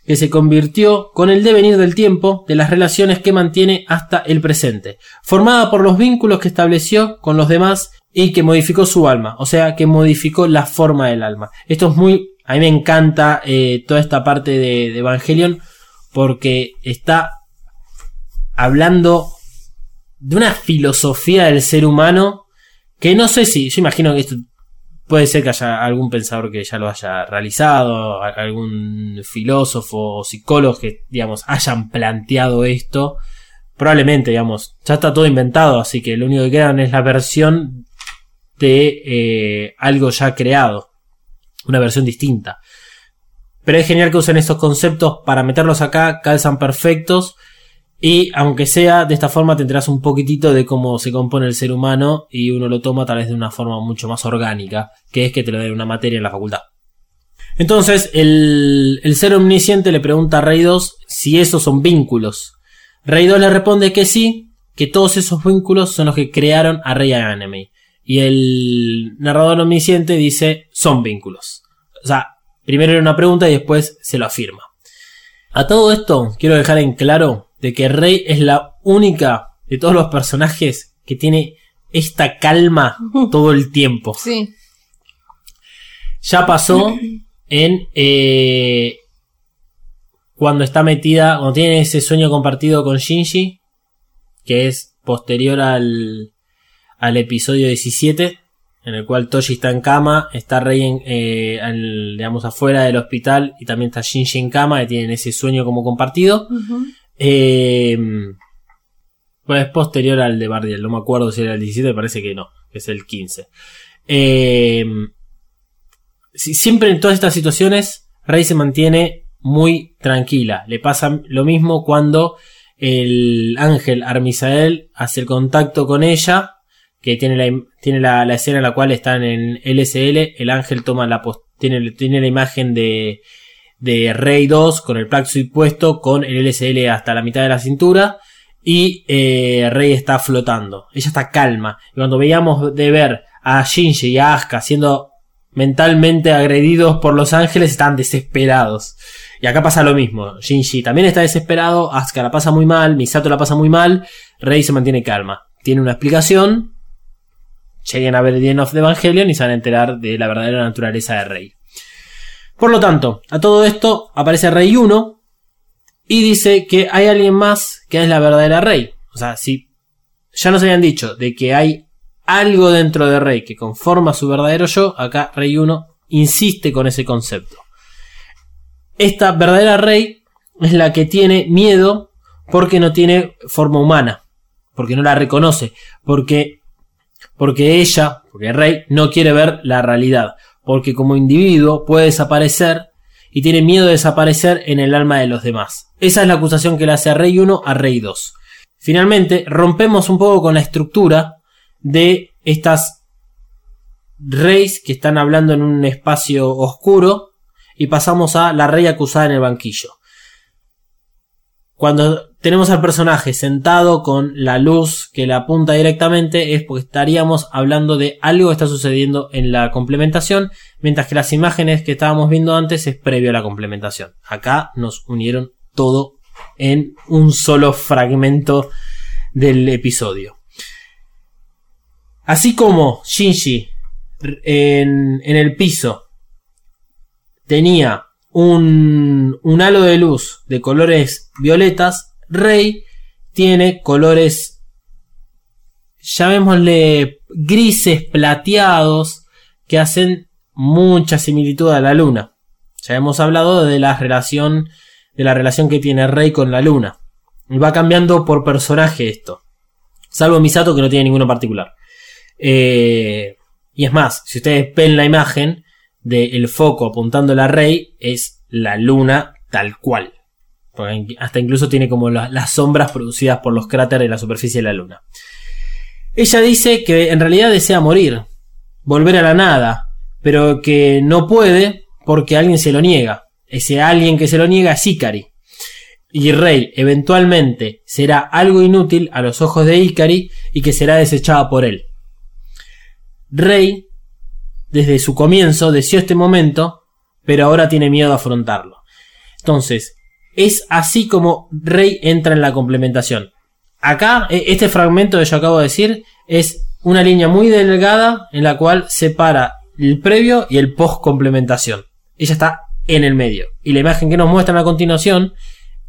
que se convirtió con el devenir del tiempo de las relaciones que mantiene hasta el presente, formada por los vínculos que estableció con los demás y que modificó su alma, o sea, que modificó la forma del alma. Esto es muy, a mí me encanta eh, toda esta parte de, de Evangelion porque está hablando de una filosofía del ser humano que no sé si, yo imagino que esto puede ser que haya algún pensador que ya lo haya realizado, algún filósofo o psicólogo que, digamos, hayan planteado esto. Probablemente, digamos, ya está todo inventado, así que lo único que quedan es la versión de eh, algo ya creado, una versión distinta. Pero es genial que usen estos conceptos para meterlos acá, calzan perfectos. Y aunque sea de esta forma, tendrás un poquitito de cómo se compone el ser humano y uno lo toma tal vez de una forma mucho más orgánica, que es que te lo den una materia en la facultad. Entonces, el, el ser omnisciente le pregunta a Rey 2 si esos son vínculos. Rey 2 le responde que sí, que todos esos vínculos son los que crearon a Rey Anime. Y el narrador omnisciente dice son vínculos. O sea, primero era una pregunta y después se lo afirma. A todo esto, quiero dejar en claro de que Rey es la única de todos los personajes que tiene esta calma todo el tiempo. Sí. Ya pasó en eh, cuando está metida, cuando tiene ese sueño compartido con Shinji, que es posterior al, al episodio 17, en el cual Toshi está en cama, está Rey en, eh, al- digamos afuera del hospital y también está Shinji en cama, y tienen ese sueño como compartido. Eh, es posterior al de Bardiel, no me acuerdo si era el 17, parece que no, que es el 15. Eh, si- siempre en todas estas situaciones, Rey se mantiene muy tranquila. Le pasa lo mismo cuando el ángel Armisael hace el contacto con ella, que tiene la, tiene la, escena en la cual están en LSL, el ángel toma la tiene, tiene la imagen de, de Rey 2 con el Suit puesto, con el LSL hasta la mitad de la cintura. Y eh, Rey está flotando. Ella está calma. Y cuando veíamos de ver a Shinji y a Asuka siendo mentalmente agredidos por los ángeles, están desesperados. Y acá pasa lo mismo. Shinji también está desesperado. Asuka la pasa muy mal. Misato la pasa muy mal. Rey se mantiene calma. Tiene una explicación. Lleguen a ver The End of the Evangelion y se van a enterar de la verdadera naturaleza de Rey. Por lo tanto, a todo esto aparece Rey 1 y dice que hay alguien más que es la verdadera Rey. O sea, si ya nos habían dicho de que hay algo dentro de Rey que conforma su verdadero yo, acá Rey 1 insiste con ese concepto. Esta verdadera Rey es la que tiene miedo porque no tiene forma humana, porque no la reconoce, porque porque ella, porque Rey no quiere ver la realidad, porque como individuo puede desaparecer y tiene miedo de desaparecer en el alma de los demás. Esa es la acusación que le hace a Rey 1 a Rey 2. Finalmente, rompemos un poco con la estructura de estas Reys que están hablando en un espacio oscuro y pasamos a la Rey acusada en el banquillo. Cuando tenemos al personaje sentado con la luz que le apunta directamente es porque estaríamos hablando de algo que está sucediendo en la complementación, mientras que las imágenes que estábamos viendo antes es previo a la complementación. Acá nos unieron todo en un solo fragmento del episodio. Así como Shinji en, en el piso tenía un, halo de luz de colores violetas, Rey tiene colores, llamémosle grises plateados, que hacen mucha similitud a la luna. Ya hemos hablado de la relación, de la relación que tiene Rey con la luna. Va cambiando por personaje esto. Salvo Misato que no tiene ninguno particular. Eh, y es más, si ustedes ven la imagen del foco apuntando a Rey, es la luna tal cual. Hasta incluso tiene como la- las sombras producidas por los cráteres de la superficie de la luna. Ella dice que en realidad desea morir, volver a la nada, pero que no puede porque alguien se lo niega. Ese alguien que se lo niega es Ikari. y Rey eventualmente será algo inútil a los ojos de Ikari y que será desechada por él. Rey, desde su comienzo, deseó este momento, pero ahora tiene miedo a afrontarlo. Entonces, es así como Rey entra en la complementación. Acá, e- este fragmento que yo acabo de decir es una línea muy delgada en la cual separa el previo y el post complementación. Ella está en el medio. Y la imagen que nos muestran a continuación,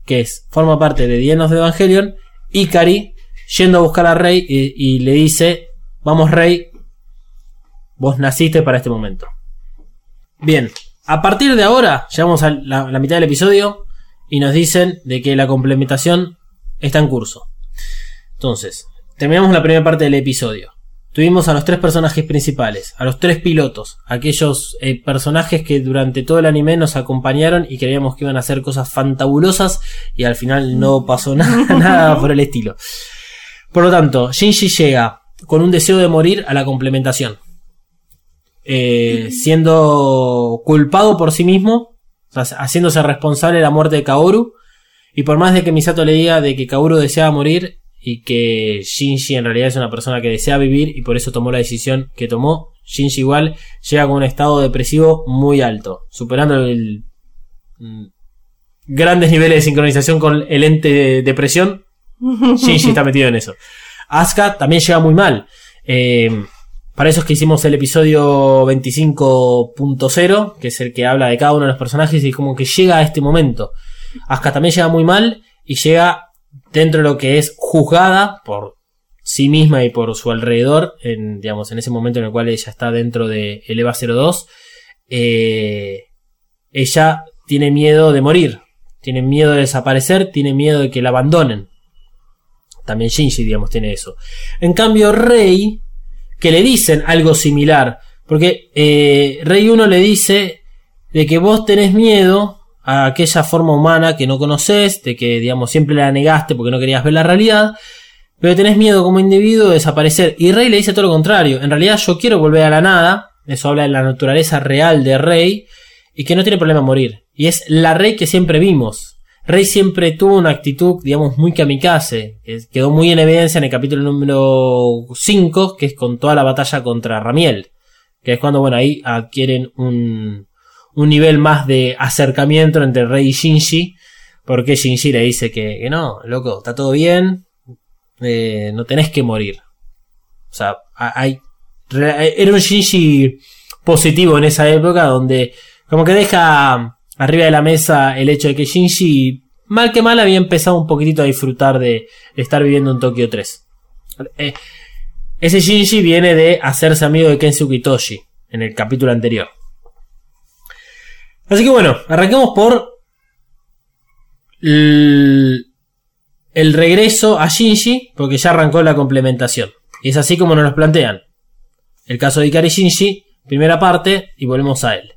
que es, forma parte de Dienos de Evangelion, Ikari yendo a buscar a Rey y, y le dice, vamos Rey, vos naciste para este momento. Bien, a partir de ahora, llegamos a la, mitad del episodio y nos dicen de que la complementación está en curso. Entonces, terminamos la primera parte del episodio. Tuvimos a los tres personajes principales, a los tres pilotos, aquellos eh, personajes que durante todo el anime nos acompañaron y creíamos que iban a hacer cosas fantabulosas y al final no pasó nada, nada por el estilo. Por lo tanto, Shinji llega con un deseo de morir a la complementación. Eh, siendo culpado por sí mismo, o sea, haciéndose responsable de la muerte de Kaoru. Y por más de que Misato le diga de que Kaoru deseaba morir y que Shinji en realidad es una persona que desea vivir y por eso tomó la decisión que tomó, Shinji igual llega con un estado depresivo muy alto, superando el mm, grandes niveles de sincronización con el ente de depresión. Shinji está metido en eso. Asuka también llega muy mal. Eh, para eso es que hicimos el episodio 25.0, que es el que habla de cada uno de los personajes y como que llega a este momento. Asuka también llega muy mal y llega dentro de lo que es juzgada por sí misma y por su alrededor, en, digamos, en ese momento en el cual ella está dentro de el EVA 02, eh, ella tiene miedo de morir, tiene miedo de desaparecer, tiene miedo de que la abandonen. También Shinji, digamos, tiene eso. En cambio, Rey, que le dicen algo similar, porque eh, Rey 1 le dice de que vos tenés miedo a aquella forma humana que no conoces, de que, digamos, siempre la negaste porque no querías ver la realidad, pero tenés miedo como individuo de desaparecer. Y Rey le dice todo lo contrario, en realidad yo quiero volver a la nada, eso habla de la naturaleza real de Rey, y que no tiene problema morir. Y es la Rey que siempre vimos. Rey siempre tuvo una actitud, digamos, muy kamikaze. que quedó muy en evidencia en el capítulo número 5, que es con toda la batalla contra Ramiel. Que es cuando, bueno, ahí adquieren un, un nivel más de acercamiento entre Rey y Shinji. Porque Shinji le dice que, que no, loco, está todo bien. eh, no tenés que morir. O sea, hay, era un Shinji positivo en esa época donde como que deja arriba de la mesa el hecho de que Shinji, mal que mal, había empezado un poquitito a disfrutar de, estar viviendo en Tokio 3. Eh, ese Shinji viene de hacerse amigo de Kensuke Itoshi en el capítulo anterior. Así que bueno, arranquemos por el, el regreso a Shinji, porque ya arrancó la complementación. Y es así como nos lo plantean. El caso de Ikari Shinji, primera parte, y volvemos a él.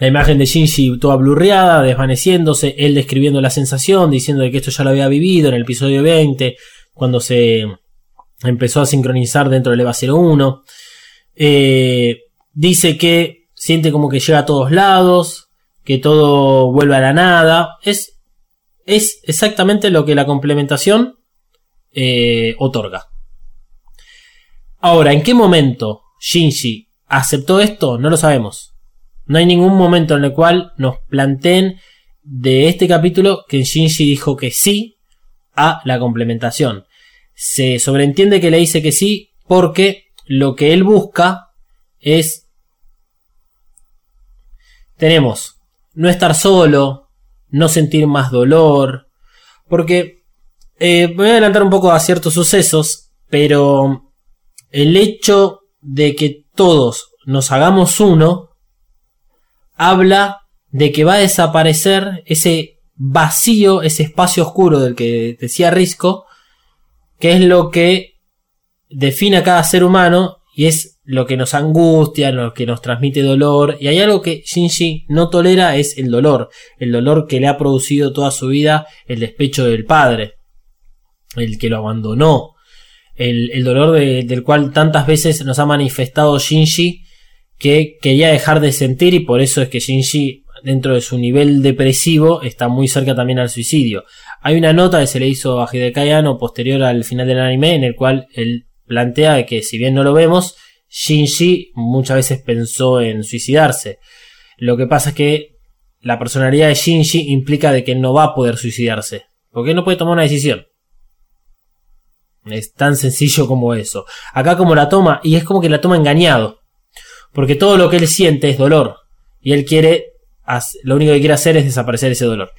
La imagen de Shinji toda blurreada, desvaneciéndose, él describiendo la sensación, diciendo que esto ya lo había vivido en el episodio 20, cuando se empezó a sincronizar dentro del EVA 01. Eh, dice que siente como que llega a todos lados, que todo vuelve a la nada. Es, es exactamente lo que la complementación eh, otorga. Ahora, ¿en qué momento Shinji aceptó esto? No lo sabemos. No hay ningún momento en el cual nos planteen de este capítulo que Shinji dijo que sí a la complementación. Se sobreentiende que le dice que sí porque lo que él busca es... Tenemos no estar solo, no sentir más dolor, porque eh, voy a adelantar un poco a ciertos sucesos, pero el hecho de que todos nos hagamos uno habla de que va a desaparecer ese vacío, ese espacio oscuro del que decía Risco, que es lo que define a cada ser humano y es lo que nos angustia, lo que nos transmite dolor. Y hay algo que Shinji no tolera, es el dolor. El dolor que le ha producido toda su vida el despecho del padre. El que lo abandonó. El, dolor de, del cual tantas veces nos ha manifestado Shinji que quería dejar de sentir y por eso es que Shinji dentro de su nivel depresivo, está muy cerca también al suicidio. Hay una nota que se le hizo a Hidekai Anno posterior al final del anime en el cual él plantea que si bien no lo vemos, Shinji muchas veces pensó en suicidarse. Lo que pasa es que la personalidad de Shinji implica de que no va a poder suicidarse, porque no puede tomar una decisión. Es tan sencillo como eso. Acá como la toma, y es como que la toma engañado. Porque todo lo que él siente es dolor. Y él quiere, lo único que quiere hacer es desaparecer ese dolor.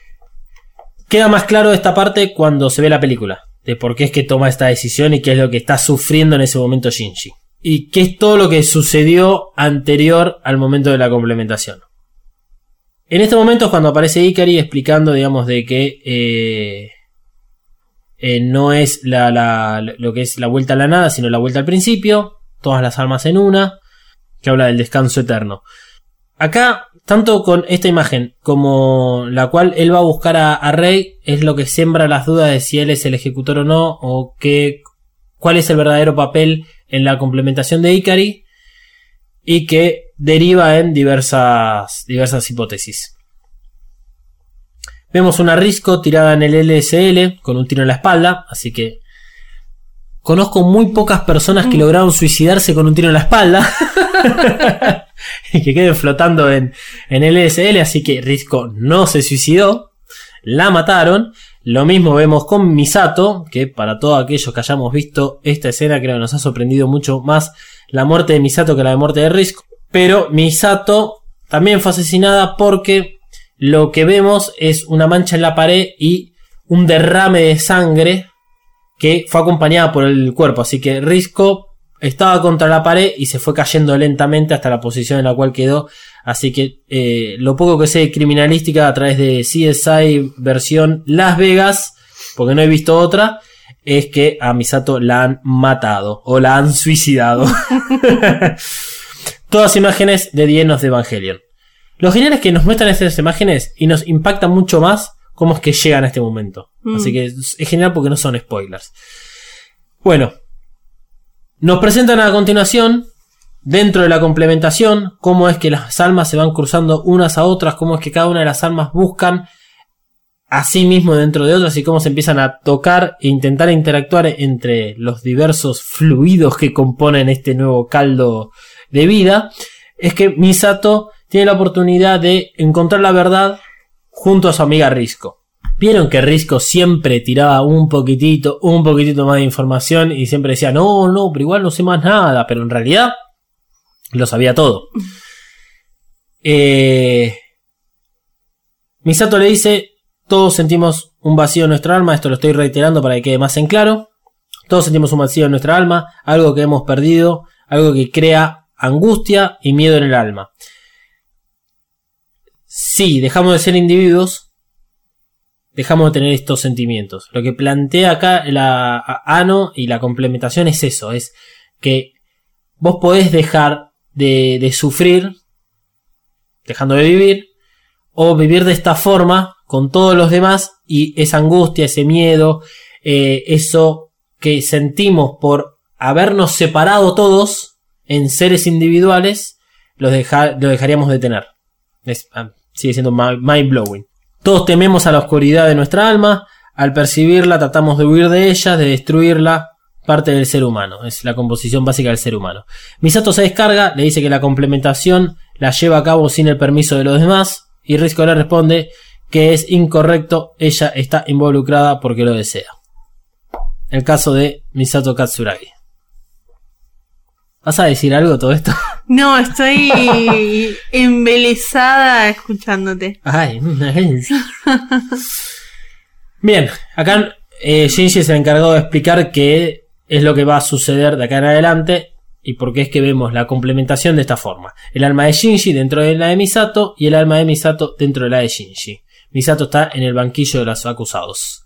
Queda más claro esta parte cuando se ve la película. De por qué es que toma esta decisión y qué es lo que está sufriendo en ese momento Shinji. Y qué es todo lo que sucedió anterior al momento de la complementación. En este momento es cuando aparece Ikari explicando, digamos, de que eh, eh, no es la, la- lo que es la vuelta a la nada, sino la vuelta al principio, todas las almas en una, que habla del descanso eterno. Acá, tanto con esta imagen como la cual él va a buscar a, a Rey, es lo que siembra las dudas de si él es el ejecutor o no, o que, cuál es el verdadero papel en la complementación de Ikari, y que deriva en diversas, diversas hipótesis. Vemos una Risco tirada en el LSL con un tiro en la espalda, así que conozco muy pocas personas que lograron suicidarse con un tiro en la espalda y que queden flotando en, en el LSL, así que Risco no se suicidó, la mataron. Lo mismo vemos con Misato, que para todos aquellos que hayamos visto esta escena creo que nos ha sorprendido mucho más la muerte de Misato que la de muerte de Risco. Pero Misato también fue asesinada porque lo que vemos es una mancha en la pared y un derrame de sangre que fue acompañada por el cuerpo. Así que Risco estaba contra la pared y se fue cayendo lentamente hasta la posición en la cual quedó. Así que eh, lo poco que sé de criminalística a través de CSI versión Las Vegas, porque no he visto otra, es que a Misato la han matado o la han suicidado. Todas imágenes de Dienos de Evangelion. Lo genial es que nos muestran estas imágenes y nos impacta mucho más cómo es que llegan a este momento. Mm. Así que es es genial porque no son spoilers. Bueno, nos presentan a continuación, dentro de la complementación, cómo es que las almas se van cruzando unas a otras, cómo es que cada una de las almas buscan a sí mismo dentro de otras y cómo se empiezan a tocar e intentar interactuar entre los diversos fluidos que componen este nuevo caldo de vida, es que Misato tiene la oportunidad de encontrar la verdad junto a su amiga Risco. Vieron que Risco siempre tiraba un poquitito, un poquitito más de información y siempre decía, no, no, pero igual no sé más nada, pero en realidad lo sabía todo. Eh, Misato le dice, todos sentimos un vacío en nuestra alma, esto lo estoy reiterando para que quede más en claro. Todos sentimos un vacío en nuestra alma, algo que hemos perdido, algo que crea angustia y miedo en el alma. Si dejamos de ser individuos, dejamos de tener estos sentimientos. Lo que plantea acá la Ano y la complementación es eso, es que vos podés dejar de, de sufrir, dejando de vivir, o vivir de esta forma con todos los demás y esa angustia, ese miedo, eh, eso que sentimos por habernos separado todos en seres individuales, lo, deja- lo dejaríamos de tener. Es- ah, sigue siendo mind blowing. Todos tememos a la oscuridad de nuestra alma, al percibirla tratamos de huir de ella, de destruirla, parte del ser humano, es la composición básica del ser humano. Misato se descarga, le dice que la complementación la lleva a cabo sin el permiso de los demás, y Risco le responde que es incorrecto, ella está involucrada porque lo desea. El caso de Misato Katsuragi. ¿Vas a decir algo todo esto? No, estoy embelesada escuchándote. Ay, Bien, acá eh, Shinji se encargó de explicar qué es lo que va a suceder de acá en adelante y por qué es que vemos la complementación de esta forma. El alma de Shinji dentro de la de Misato y el alma de Misato dentro de la de Shinji. Misato está en el banquillo de los acusados.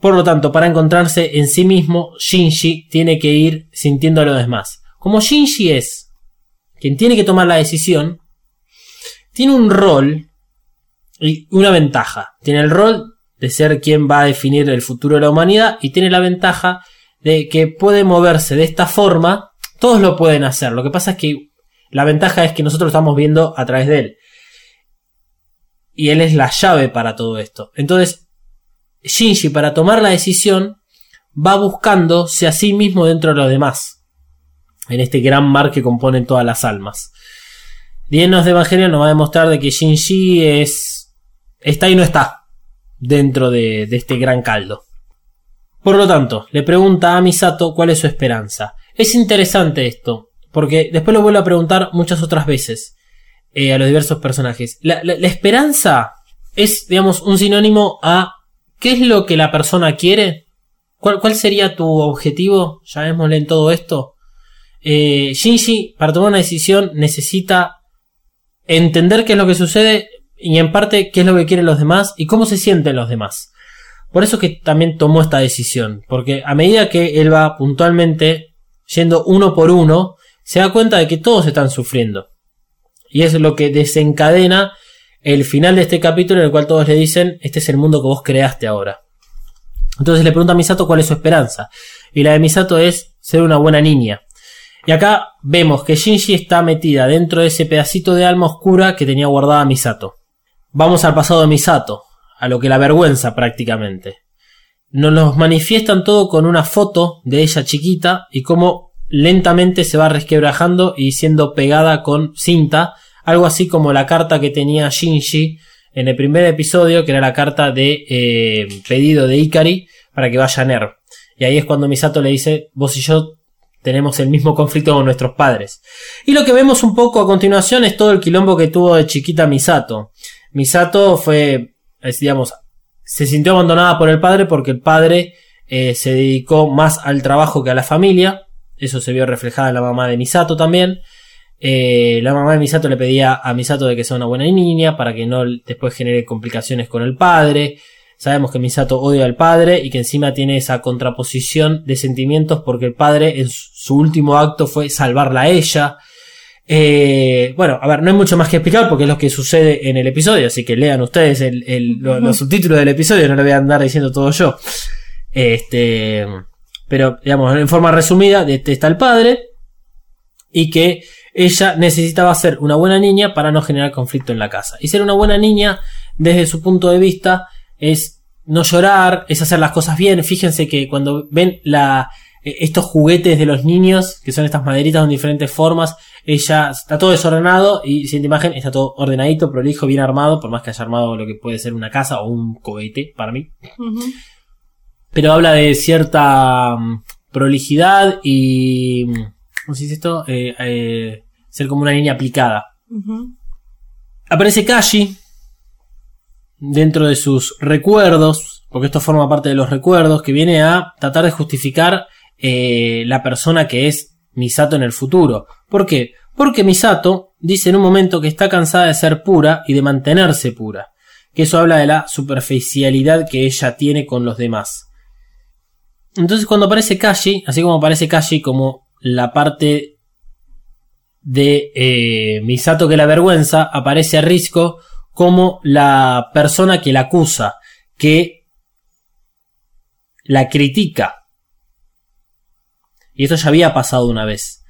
Por lo tanto, para encontrarse en sí mismo, Shinji tiene que ir sintiendo a los demás. Como Shinji es quien tiene que tomar la decisión, tiene un rol y una ventaja. Tiene el rol de ser quien va a definir el futuro de la humanidad y tiene la ventaja de que puede moverse de esta forma. Todos lo pueden hacer. Lo que pasa es que la ventaja es que nosotros lo estamos viendo a través de él. y él es la llave para todo esto. Entonces, Shinji para tomar la decisión va buscándose a sí mismo dentro de los demás. En este gran mar que componen todas las almas. Dienos de Evangelio nos va a demostrar de que Shinji es. está y no está dentro de, este gran caldo. Por lo tanto, le pregunta a Misato cuál es su esperanza. Es interesante esto, porque después lo vuelvo a preguntar muchas otras veces eh, a los diversos personajes. La esperanza es, digamos, un sinónimo a qué es lo que la persona quiere. ¿Cuál, cuál sería tu objetivo? Llamémosle en todo esto. Eh, Shinji, para tomar una decisión, necesita entender qué es lo que sucede y en parte qué es lo que quieren los demás y cómo se sienten los demás. Por eso que también tomó esta decisión, porque a medida que él va puntualmente yendo uno por uno, se da cuenta de que todos están sufriendo. Y es lo que desencadena el final de este capítulo en el cual todos le dicen, este es el mundo que vos creaste ahora. Entonces le pregunta a Misato cuál es su esperanza. Y la de Misato es ser una buena niña. Y acá vemos que Shinji está metida dentro de ese pedacito de alma oscura que tenía guardada Misato. Vamos al pasado de Misato, a lo que la avergüenza prácticamente. Nos los manifiestan todo con una foto de ella chiquita y cómo lentamente se va resquebrajando y siendo pegada con cinta, algo así como la carta que tenía Shinji en el primer episodio, que era la carta de eh, pedido de Ikari para que vaya a Ner. Y ahí es cuando Misato le dice, vos y yo tenemos el mismo conflicto con nuestros padres. Y lo que vemos un poco a continuación es todo el quilombo que tuvo de chiquita Misato. Misato fue, digamos, se sintió abandonada por el padre porque el padre eh, se dedicó más al trabajo que a la familia. Eso se vio reflejada en la mamá de Misato también. Eh, la mamá de Misato le pedía a Misato de que sea una buena niña para que no después genere complicaciones con el padre. Sabemos que Misato odia al padre y que encima tiene esa contraposición de sentimientos porque el padre en su último acto fue salvarla a ella. Eh, bueno, a ver, no hay mucho más que explicar porque es lo que sucede en el episodio, así que lean ustedes el- el- lo- los subtítulos del episodio, no lo voy a andar diciendo todo yo. Este, pero, digamos, en forma resumida, de este está el padre y que ella necesitaba ser una buena niña para no generar conflicto en la casa. Y ser una buena niña, desde su punto de vista, es no llorar, es hacer las cosas bien. Fíjense que cuando ven la, eh, estos juguetes de los niños, que son estas maderitas con diferentes formas, ella está todo desordenado y siguiente imagen está todo ordenadito, prolijo, bien armado, por más que haya armado lo que puede ser una casa o un cohete para mí. Pero habla de cierta mm, prolijidad y... mm, ¿Cómo se dice esto? Eh, eh, ser como una niña aplicada. Aparece Kashi dentro de sus recuerdos, porque esto forma parte de los recuerdos, que viene a tratar de justificar eh, la persona que es Misato en el futuro. ¿Por qué? Porque Misato dice en un momento que está cansada de ser pura y de mantenerse pura. Que eso habla de la superficialidad que ella tiene con los demás. Entonces cuando aparece Kashi, así como aparece Kashi como la parte de eh, Misato que la vergüenza, aparece a Risco como la persona que la acusa, que la critica. Y esto ya había pasado una vez.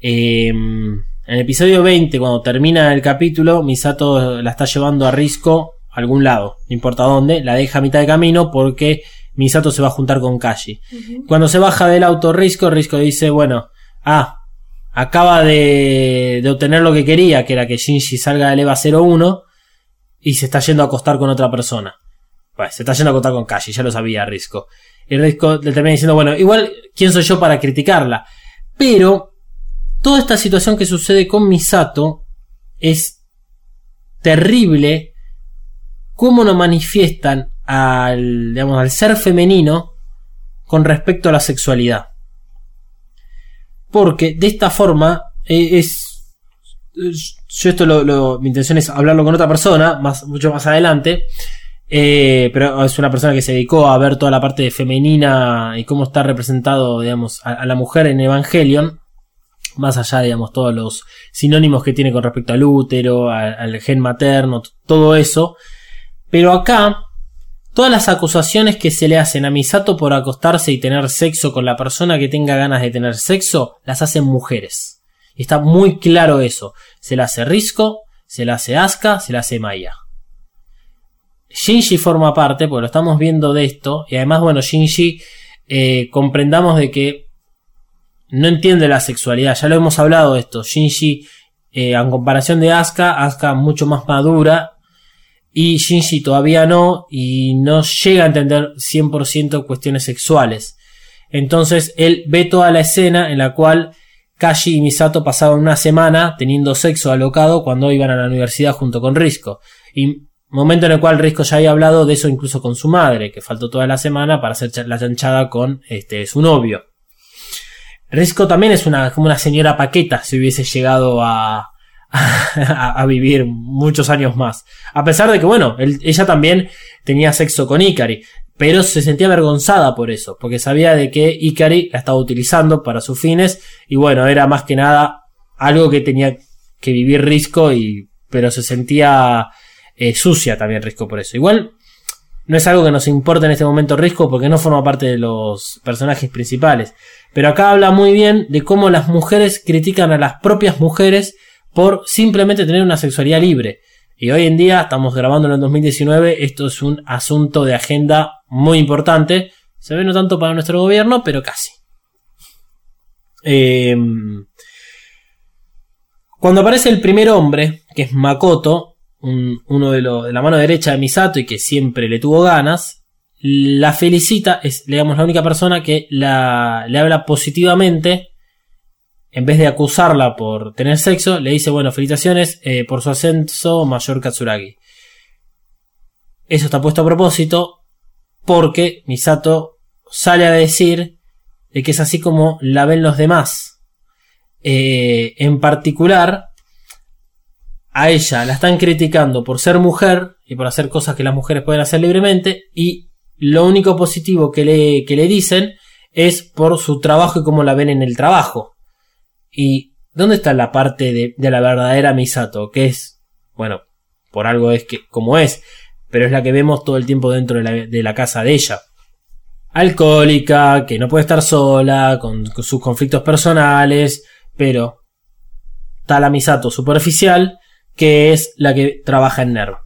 Eh, en el episodio 20, cuando termina el capítulo, Misato la está llevando a Risco a algún lado, no importa dónde, la deja a mitad de camino porque Misato se va a juntar con Kashi. Cuando se baja del auto Risco, Risco dice, bueno, ah, acaba de, de obtener lo que quería, que era que Shinji salga del EVA 01 y se está yendo a acostar con otra persona. Bueno, se está yendo a acostar con Kashi, ya lo sabía Risco. Y Risco le termina diciendo, bueno, igual, ¿quién soy yo para criticarla? Pero, toda esta situación que sucede con Misato es terrible cómo nos manifiestan al, digamos, al ser femenino con respecto a la sexualidad. Porque de esta forma eh, es... Yo esto lo, lo- mi intención es hablarlo con otra persona, más, mucho más adelante. eh, pero es una persona que se dedicó a ver toda la parte femenina y cómo está representado, digamos, a, la mujer en Evangelion. Más allá, digamos, todos los sinónimos que tiene con respecto al útero, al, gen materno, todo eso. Pero acá, todas las acusaciones que se le hacen a Misato por acostarse y tener sexo con la persona que tenga ganas de tener sexo, las hacen mujeres. Y está muy claro eso. Se la hace Risco, se la hace Asuka, se la hace Maya. Shinji forma parte, porque lo estamos viendo de esto, y además, bueno, Shinji eh, comprendamos de que no entiende la sexualidad, ya lo hemos hablado de esto, Shinji, eh, en comparación de Asuka, Asuka mucho más madura, y Shinji todavía no, y no llega a entender 100% cuestiones sexuales. Entonces él ve toda la escena en la cual Kashi y Misato pasaban una semana teniendo sexo alocado cuando iban a la universidad junto con Risco. Y momento en el cual Risco ya había hablado de eso incluso con su madre, que faltó toda la semana para hacer la chanchada con este, su novio. Risco también es una, como una señora paqueta si hubiese llegado a, vivir muchos años más. A pesar de que, bueno, ella también tenía sexo con Ikari, pero se sentía avergonzada por eso, porque sabía de que Ikari la estaba utilizando para sus fines, y bueno, era más que nada algo que tenía que vivir Risco, y, pero se sentía eh, sucia también Risco por eso. Igual, no es algo que nos importe en este momento Risco, porque no forma parte de los personajes principales. Pero acá habla muy bien de cómo las mujeres critican a las propias mujeres por simplemente tener una sexualidad libre. Y hoy en día, estamos grabándolo en 2019, esto es un asunto de agenda muy importante. Se ve no tanto para nuestro gobierno, pero casi. Eh, cuando aparece el primer hombre, que es Makoto, un- uno de, la mano derecha de Misato y que siempre le tuvo ganas, la felicita, es digamos la única persona que le habla positivamente en vez de acusarla por tener sexo, le dice, bueno, felicitaciones eh, por su ascenso mayor Katsuragi. Eso está puesto a propósito porque Misato sale a decir de que es así como la ven los demás. Eh, en particular, a ella la están criticando por ser mujer y por hacer cosas que las mujeres pueden hacer libremente y lo único positivo que le, que le dicen es por su trabajo y cómo la ven en el trabajo. ¿Y dónde está la parte de, de la verdadera Misato? Que es, bueno, por algo es que como es, pero es la que vemos todo el tiempo dentro de la, de la casa de ella. Alcohólica, que no puede estar sola, con, con sus conflictos personales, pero está la Misato superficial, que es la que trabaja en NERV.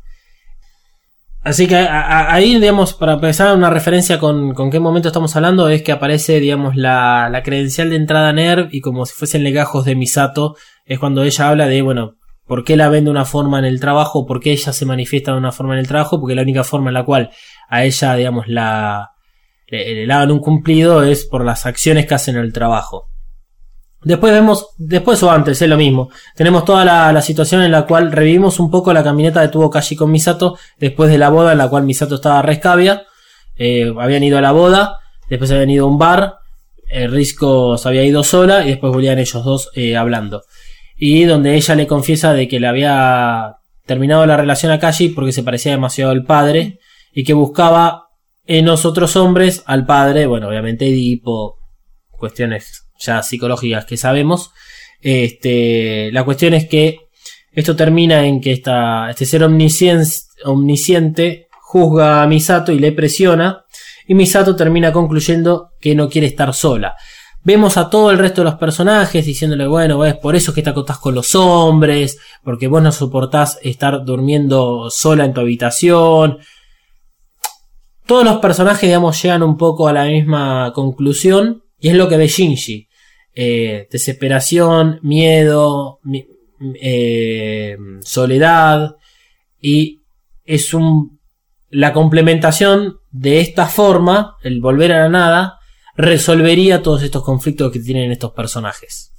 Así que a- ahí, digamos, para empezar una referencia con, con qué momento estamos hablando, es que aparece, digamos, la, la credencial de entrada NERV y como si fuesen legajos de Misato, es cuando ella habla de, bueno, por qué la ven de una forma en el trabajo, por qué ella se manifiesta de una forma en el trabajo, porque la única forma en la cual a ella, digamos, la, le, le hagan un cumplido es por las acciones que hacen en el trabajo. Después vemos, después o antes, es lo mismo. Tenemos toda la, la situación en la cual revivimos un poco la caminata de tuvo Kashi con Misato después de la boda en la cual Misato estaba rescabia. Eh, habían ido a la boda, después habían ido a un bar, eh, Risco se había ido sola y después volvían ellos dos eh, hablando. Y donde ella le confiesa de que le había terminado la relación a Kashi porque se parecía demasiado al padre y que buscaba en los otros hombres al padre, bueno, obviamente Edipo, cuestiones ya psicológicas que sabemos. Este, la cuestión es que esto termina en que este ser omnisciente, juzga a Misato y le presiona. Y Misato termina concluyendo que no quiere estar sola. Vemos a todo el resto de los personajes diciéndole, bueno, es por eso que te acostás con los hombres, porque vos no soportás estar durmiendo sola en tu habitación. Todos los personajes, digamos, llegan un poco a la misma conclusión, y es lo que ve Shinji. Eh, desesperación, miedo, mi- eh, soledad, y es un la complementación de esta forma, el volver a la nada, resolvería todos estos conflictos que tienen estos personajes.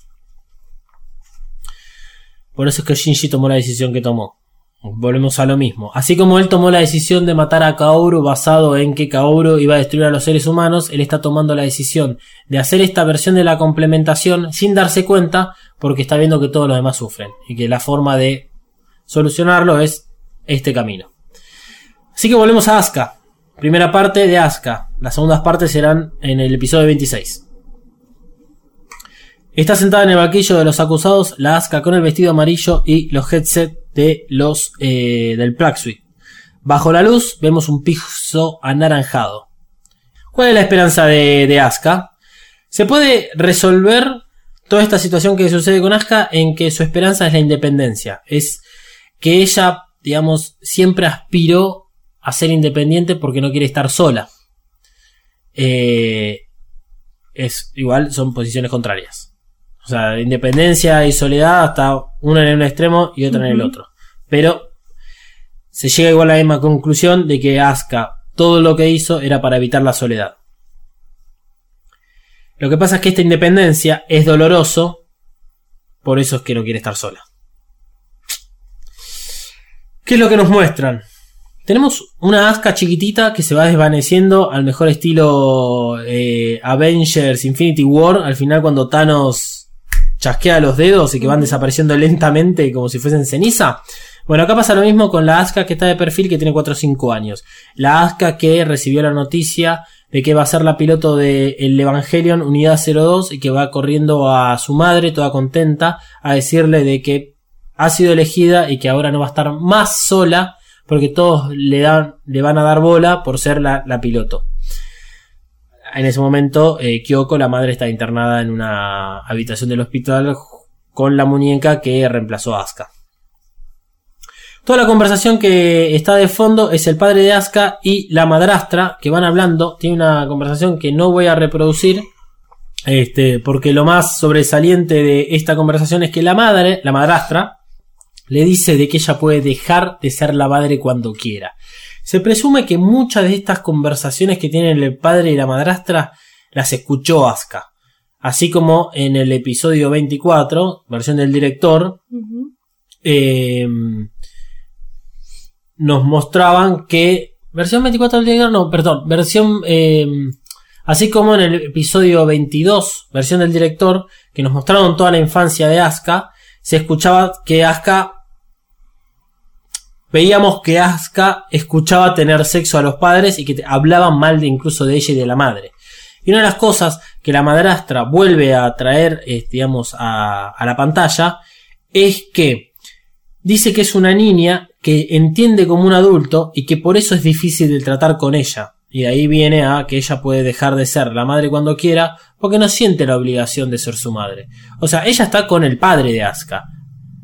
Por eso es que Shinji tomó la decisión que tomó. Volvemos a lo mismo. Así como él tomó la decisión de matar a Kaoru basado en que Kaoru iba a destruir a los seres humanos, él está tomando la decisión de hacer esta versión de la complementación sin darse cuenta porque está viendo que todos los demás sufren y que la forma de solucionarlo es este camino. Así que volvemos a Asuka. Primera parte de Asuka. Las segundas partes serán en el episodio 26. Está sentada en el banquillo de los acusados la Asuka con el vestido amarillo y los headsets de los eh, del Plague Suite. Bajo la luz vemos un piso anaranjado. ¿Cuál es la esperanza de, de Asuka? Se puede resolver toda esta situación que sucede con Asuka en que su esperanza es la independencia. Es que ella, digamos, siempre aspiró a ser independiente porque no quiere estar sola. Eh, es igual, son posiciones contrarias. O sea, independencia y soledad hasta una en un extremo y otra en el otro. Pero se llega igual a la misma conclusión de que Asuka todo lo que hizo era para evitar la soledad. Lo que pasa es que esta independencia es doloroso, por eso es que no quiere estar sola. ¿Qué es lo que nos muestran? Tenemos una Asuka chiquitita que se va desvaneciendo al mejor estilo eh, Avengers Infinity War. Al final cuando Thanos chasquea los dedos y que van desapareciendo lentamente como si fuesen ceniza. Bueno, acá pasa lo mismo con la Asuka que está de perfil que tiene 4 o 5 años. La Asuka que recibió la noticia de que va a ser la piloto de el Evangelion Unidad 02 y que va corriendo a su madre toda contenta a decirle de que ha sido elegida y que ahora no va a estar más sola porque todos le, dan, le van a dar bola por ser la, la piloto. En ese momento, eh, Kyoko, la madre, está internada en una habitación del hospital con la muñeca que reemplazó a Asuka. Toda la conversación que está de fondo es el padre de Asuka y la madrastra que van hablando. Tiene una conversación que no voy a reproducir. Este, porque lo más sobresaliente de esta conversación es que la madre, la madrastra, le dice de que ella puede dejar de ser la madre cuando quiera. Se presume que muchas de estas conversaciones que tienen el padre y la madrastra las escuchó Asuka. Así como en el episodio 24, versión del director, eh, nos mostraban que. Versión 24 del director, no, perdón, versión. eh, así como en el episodio 22, versión del director, que nos mostraron toda la infancia de Asuka, se escuchaba que Asuka. Veíamos que Asuka escuchaba tener sexo a los padres y que hablaban mal de incluso de ella y de la madre. Y una de las cosas que la madrastra vuelve a traer, digamos, a, a la pantalla es que dice que es una niña que entiende como un adulto y que por eso es difícil de tratar con ella. Y de ahí viene a que ella puede dejar de ser la madre cuando quiera porque no siente la obligación de ser su madre. O sea, ella está con el padre de Asuka.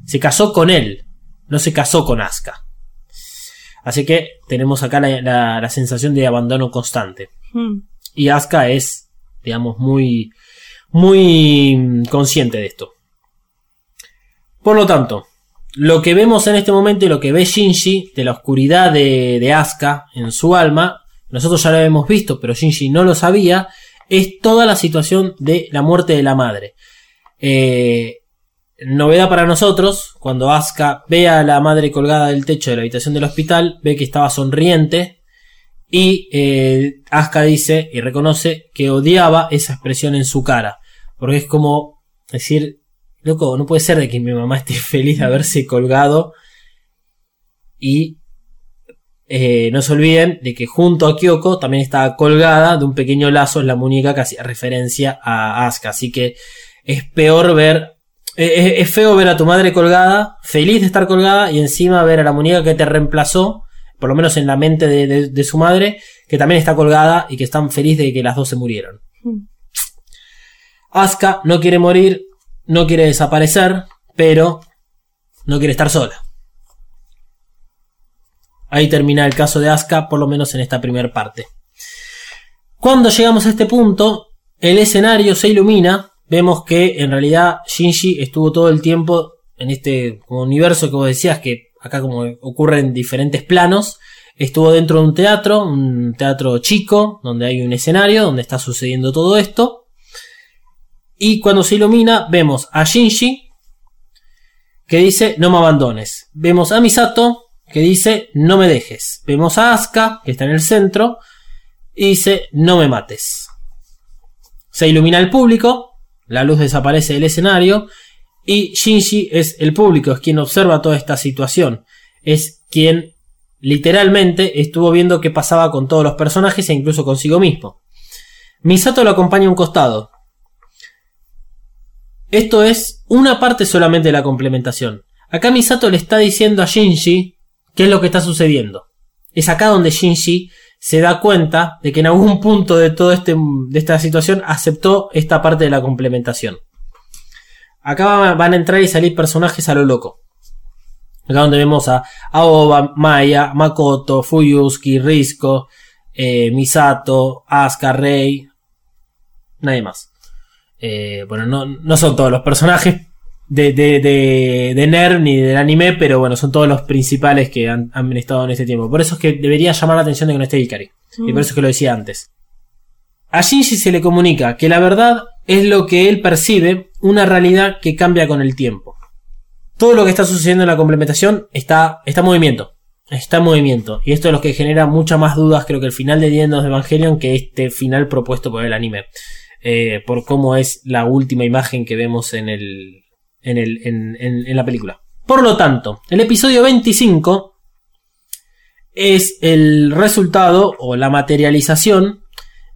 Se casó con él, no se casó con Asuka. Así que tenemos acá la, la- la sensación de abandono constante. Mm. Y Asuka es, digamos, muy, muy consciente de esto. Por lo tanto, lo que vemos en este momento y lo que ve Shinji de la oscuridad de, de Asuka en su alma, nosotros ya lo hemos visto, pero Shinji no lo sabía, es toda la situación de la muerte de la madre. Eh, novedad para nosotros, cuando Asuka ve a la madre colgada del techo de la habitación del hospital, ve que estaba sonriente, y eh, Asuka dice y reconoce que odiaba esa expresión en su cara. Porque es como decir, loco, no puede ser de que mi mamá esté feliz de haberse colgado. Y eh, no se olviden de que junto a Kyoko también estaba colgada de un pequeño lazo en la muñeca que hacía referencia a Asuka. Así que es peor ver. Eh, Es, es feo ver a tu madre colgada, feliz de estar colgada, y encima ver a la muñeca que te reemplazó por lo menos en la mente de, de- de su madre, que también está colgada y que están feliz de que las dos se murieron. Mm. Asuka no quiere morir, no quiere desaparecer, pero no quiere estar sola. Ahí termina el caso de Asuka, por lo menos en esta primera parte. Cuando llegamos a este punto, el escenario se ilumina. Vemos que en realidad Shinji estuvo todo el tiempo en este universo que vos decías que acá como ocurre en diferentes planos. Estuvo dentro de un teatro, un teatro chico, donde hay un escenario, donde está sucediendo todo esto. Y cuando se ilumina, vemos a Shinji que dice no me abandones. Vemos a Misato que dice no me dejes. Vemos a Asuka que está en el centro y dice no me mates. Se ilumina el público, la luz desaparece del escenario y Shinji es el público, es quien observa toda esta situación. Es quien literalmente estuvo viendo qué pasaba con todos los personajes e incluso consigo mismo. Misato lo acompaña a un costado. Esto es una parte solamente de la complementación. Acá Misato le está diciendo a Shinji qué es lo que está sucediendo. Es acá donde Shinji se da cuenta de que en algún punto de toda este, de esta situación aceptó esta parte de la complementación. Acá va- van a entrar y salir personajes a lo loco. Acá donde vemos a Aoba, Maya, Makoto, Fuyusuki, Risco, eh, Misato, Asuka, Rei, nadie más. Eh, bueno, no, no son todos los personajes de, de, de, de NERV ni del anime, pero bueno, son todos los principales que han, han estado en este tiempo. Por eso es que debería llamar la atención de que no esté Ikari. Y por eso es que lo decía antes. A Shinji se le comunica que la verdad es lo que él percibe, una realidad que cambia con el tiempo. Todo lo que está sucediendo en la complementación está, está en movimiento. Está en movimiento. Y esto es lo que genera muchas más dudas, creo que el final de End of Evangelion, que este final propuesto por el anime. Eh, por cómo es la última imagen que vemos en, el, en, en, en- en la película. Por lo tanto, el episodio 25 es el resultado o la materialización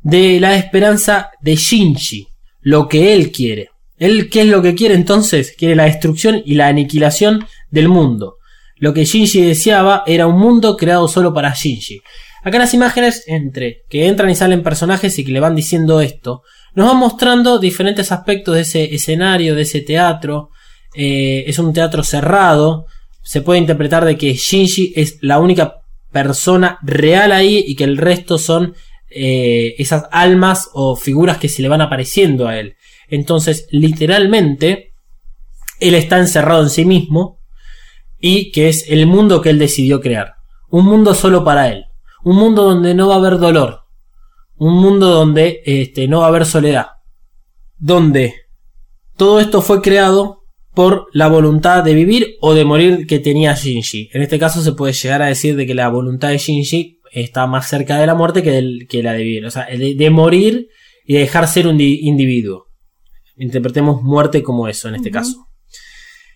de la esperanza de Shinji, lo que él quiere. ¿Él qué es lo que quiere entonces? Quiere la destrucción y la aniquilación del mundo. Lo que Shinji deseaba era un mundo creado solo para Shinji. Acá las imágenes entre que entran y salen personajes y que le van diciendo esto, nos van mostrando diferentes aspectos de ese escenario, de ese teatro. Eh, es un teatro cerrado. Se puede interpretar de que Shinji es la única persona real ahí y que el resto son eh, esas almas o figuras que se le van apareciendo a él. Entonces, literalmente, él está encerrado en sí mismo y que es el mundo que él decidió crear. Un mundo solo para él. Un mundo donde no va a haber dolor. Un mundo donde este, no va a haber soledad. Donde todo esto fue creado por la voluntad de vivir o de morir que tenía Shinji. En este caso se puede llegar a decir de que la voluntad de Shinji está más cerca de la muerte que, del- que la de vivir. O sea, de, de morir y de dejar ser un di- individuo. Interpretemos muerte como eso en este caso.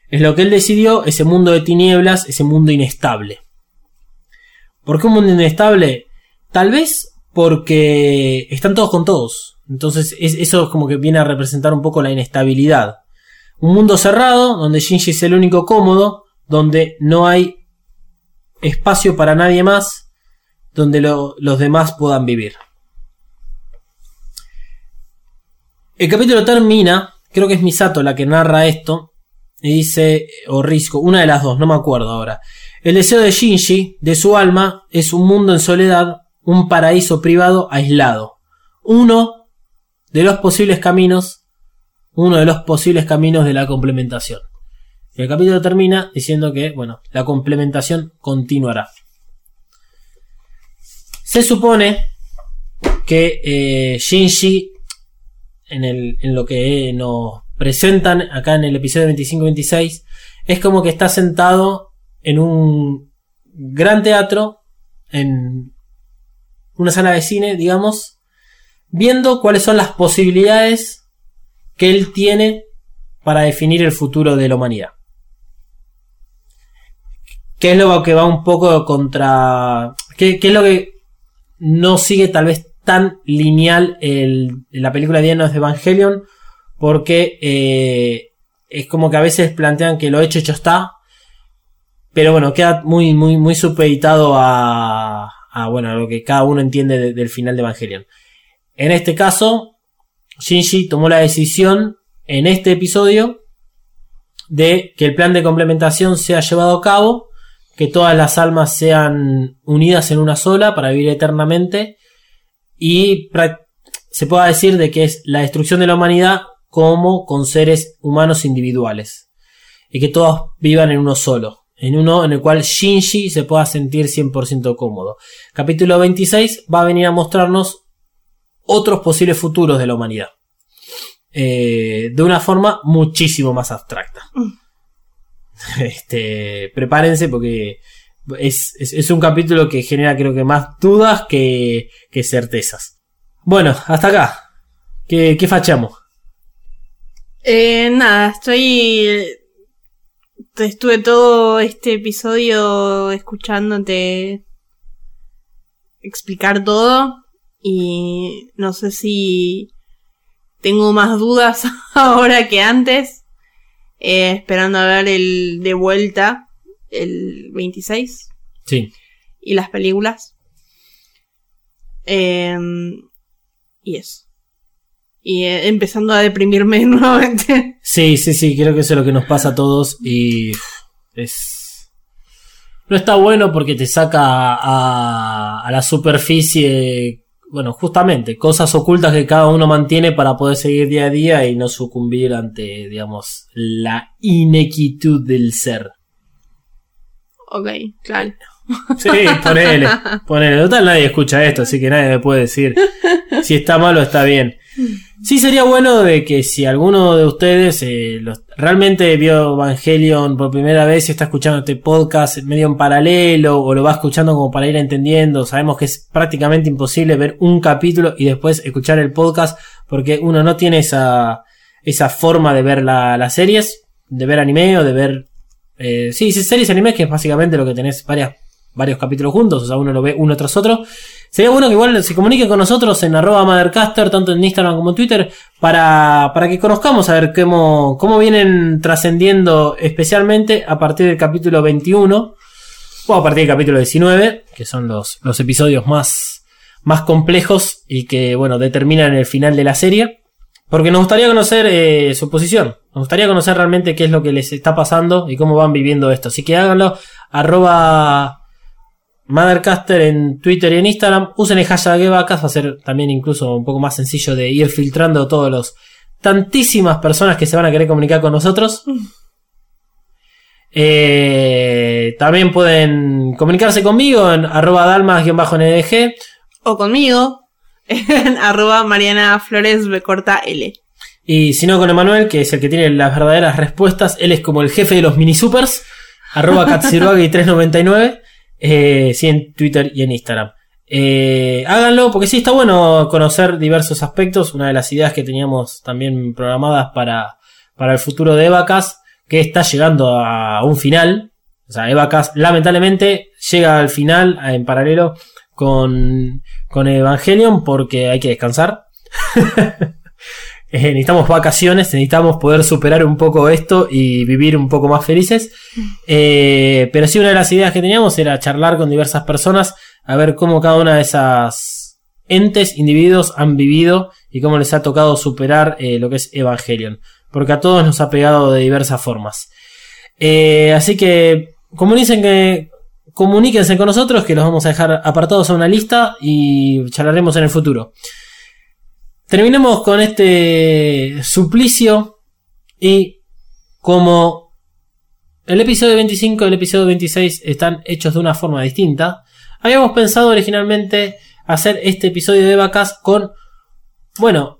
Es lo que él decidió, ese mundo de tinieblas, ese mundo inestable. ¿Por qué un mundo inestable? Tal vez porque están todos con todos. Entonces es- eso es como que viene a representar un poco la inestabilidad. Un mundo cerrado, donde Shinji es el único cómodo, donde no hay espacio para nadie más, donde lo- los demás puedan vivir. El capítulo termina, creo que es Misato la que narra esto, y dice, o Risco, una de las dos, no me acuerdo ahora. El deseo de Shinji, de su alma, es un mundo en soledad, un paraíso privado aislado. Uno de los posibles caminos, uno de los posibles caminos de la complementación. Y el capítulo termina diciendo que, bueno, la complementación continuará. Se supone que eh, Shinji, en, en lo que nos presentan acá en el episodio 25-26, es como que está sentado en un gran teatro, en una sala de cine, digamos, viendo cuáles son las posibilidades que él tiene para definir el futuro de la humanidad. ¿Qué es lo que va un poco contra... ¿Qué, es lo que no sigue tal vez tan lineal el- la película de Dianos de Evangelion? Porque eh, es como que a veces plantean que lo hecho hecho está. Pero bueno, queda muy, muy, muy supeditado a, a, bueno, a lo que cada uno entiende de- del final de Evangelion. En este caso, Shinji tomó la decisión en este episodio de que el plan de complementación sea llevado a cabo, que todas las almas sean unidas en una sola para vivir eternamente y se pueda decir de que es la destrucción de la humanidad como con seres humanos individuales y que todos vivan en uno solo, en uno en el cual Shinji se pueda sentir 100% cómodo. Capítulo 26 va a venir a mostrarnos otros posibles futuros de la humanidad. Eh, de una forma muchísimo más abstracta. Este, prepárense porque es, es- es un capítulo que genera creo que más dudas que, que certezas. Bueno, hasta acá. ¿Qué, qué fachamos? Eh, nada, estoy. Estuve todo este episodio escuchándote explicar todo. Y no sé si tengo más dudas ahora que antes. Eh, esperando a ver el de vuelta, el 26 Sí. y las películas. Eh, y eso. Y eh, empezando a deprimirme nuevamente. Sí, sí, sí, creo que eso es lo que nos pasa a todos y es... no está bueno porque te saca a, a la superficie, bueno, justamente, cosas ocultas que cada uno mantiene para poder seguir día a día y no sucumbir ante, digamos, la inequitud del ser. Ok, claro. Sí, ponele, ponele. Total, nadie escucha esto, así que nadie me puede decir si está mal o está bien. Sí, sería bueno de que si alguno de ustedes eh, realmente vio Evangelion por primera vez y está escuchando este podcast medio en paralelo o lo va escuchando como para ir entendiendo, sabemos que es prácticamente imposible ver un capítulo y después escuchar el podcast porque uno no tiene esa, esa forma de ver la- las series, de ver anime o de ver... Eh, sí, series anime que es básicamente lo que tenés varias, varios capítulos juntos, o sea, uno lo ve uno tras otro. Sería bueno que igual se comuniquen con nosotros en arroba Mothercaster, tanto en Instagram como en Twitter, para, para que conozcamos a ver cómo, cómo vienen trascendiendo especialmente a partir del capítulo 21 o a partir del capítulo 19, que son los, los episodios más, más complejos y que, bueno, determinan el final de la serie. Porque nos gustaría conocer eh, su posición. Nos gustaría conocer realmente qué es lo que les está pasando y cómo van viviendo esto. Así que háganlo. Arroba Mothercaster en Twitter y en Instagram. Usen el hashtag Evacas. Va a ser también incluso un poco más sencillo de ir filtrando todos los tantísimas personas que se van a querer comunicar con nosotros. Eh, también pueden comunicarse conmigo en arroba dalmas-ndg. O conmigo, en arroba Mariana Flores B corta L. Y si no con Emanuel, que es el que tiene las verdaderas respuestas, él es como el jefe de los mini supers, arroba Katsuruagi399, eh, sí en Twitter y en Instagram. Eh, háganlo, porque sí está bueno conocer diversos aspectos. Una de las ideas que teníamos también programadas para, para el futuro de Evacas, que está llegando a un final. O sea, Evacas lamentablemente llega al final en paralelo con, con Evangelion porque hay que descansar. Eh, necesitamos vacaciones, necesitamos poder superar un poco esto y vivir un poco más felices. Eh, pero sí, una de las ideas que teníamos era charlar con diversas personas, a ver cómo cada una de esas entes, individuos han vivido y cómo les ha tocado superar eh, lo que es Evangelion. Porque a todos nos ha pegado de diversas formas. Así que comunicen que, comuníquense con nosotros que los vamos a dejar apartados a una lista y charlaremos en el futuro. Terminemos con este suplicio y como el episodio 25 y el episodio 26 están hechos de una forma distinta, habíamos pensado originalmente hacer este episodio de vacas con, bueno,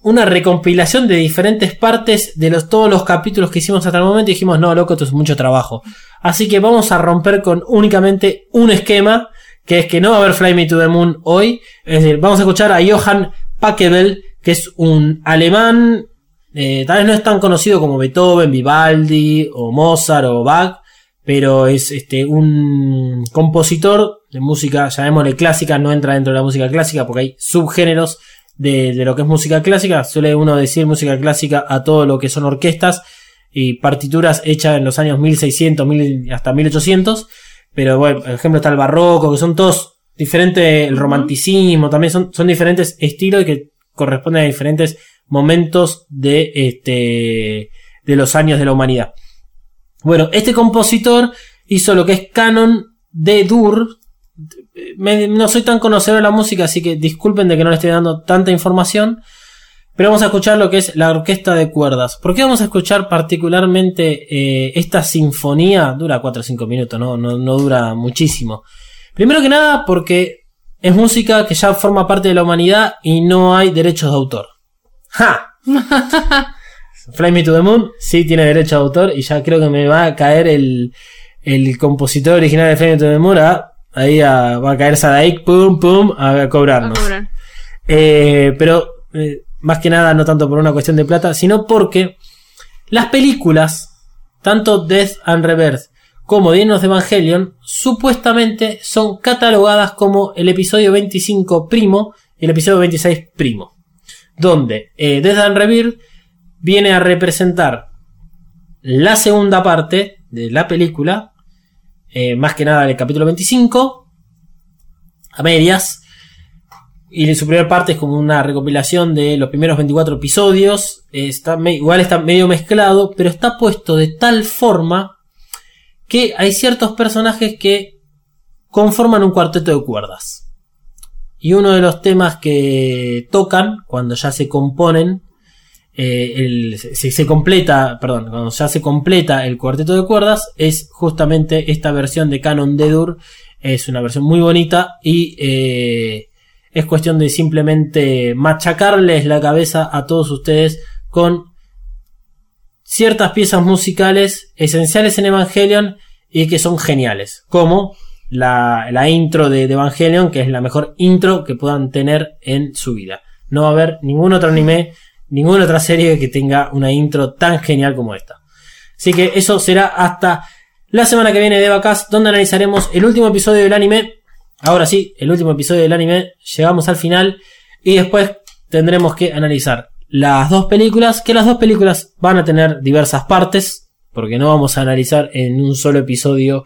una recompilación de diferentes partes de los, todos los capítulos que hicimos hasta el momento y dijimos, no, loco, esto es mucho trabajo. Así que vamos a romper con únicamente un esquema, que es que no va a haber Fly Me to the Moon hoy. Es decir, vamos a escuchar a Johann Pachelbel, que es un alemán, eh, tal vez no es tan conocido como Beethoven, Vivaldi, o Mozart, o Bach, pero es este, un compositor de música, llamémosle clásica, no entra dentro de la música clásica porque hay subgéneros de, lo que es música clásica. Suele uno decir música clásica a todo lo que son orquestas y partituras hechas en los años 1600 mil- hasta 1800. Pero bueno, por ejemplo está el barroco, que son todos diferentes, el romanticismo también son, son diferentes estilos y que corresponden a diferentes momentos de, este, de los años de la humanidad. Bueno, este compositor hizo lo que es canon de Dur. Me- no soy tan conocedor de la música, así que disculpen de que no le estoy dando tanta información. Pero vamos a escuchar lo que es la orquesta de cuerdas. ¿Por qué vamos a escuchar particularmente eh, esta sinfonía? Dura 4 o 5 minutos, ¿no? No, no dura muchísimo. Primero que nada porque es música que ya forma parte de la humanidad y no hay derechos de autor. ¡Ja! Fly Me to the Moon sí tiene derecho de autor y ya creo que me va a caer el, el compositor original de Fly Me to the Moon. a- ahí a- va a caer Sadaik, pum, pum, a cobrarnos. A cobrar. Eh, pero eh, más que nada no tanto por una cuestión de plata, sino porque las películas, tanto Death and Rebirth como The of Evangelion, supuestamente son catalogadas como el episodio 25 primo y el episodio 26 primo. Donde eh, Death and viene a representar la segunda parte de la película, eh, más que nada el capítulo 25, a medias, y su primera parte es como una recopilación de los primeros 24 episodios. Está me- igual está medio mezclado, pero está puesto de tal forma que hay ciertos personajes que conforman un cuarteto de cuerdas. Y uno de los temas que tocan cuando ya se componen, eh, el- se, se completa, perdón, cuando ya se completa el cuarteto de cuerdas, es justamente esta versión de Canon de Dur. Es una versión muy bonita y eh, es cuestión de simplemente machacarles la cabeza a todos ustedes con ciertas piezas musicales esenciales en Evangelion y que son geniales, como la, la intro de, Evangelion, que es la mejor intro que puedan tener en su vida. No va a haber ningún otro anime, ninguna otra serie que tenga una intro tan genial como esta. Así que eso será hasta la semana que viene de Vacas, donde analizaremos el último episodio del anime. Ahora sí, el último episodio del anime. Llegamos al final y después tendremos que analizar las dos películas, que las dos películas van a tener diversas partes, porque no vamos a analizar en un solo episodio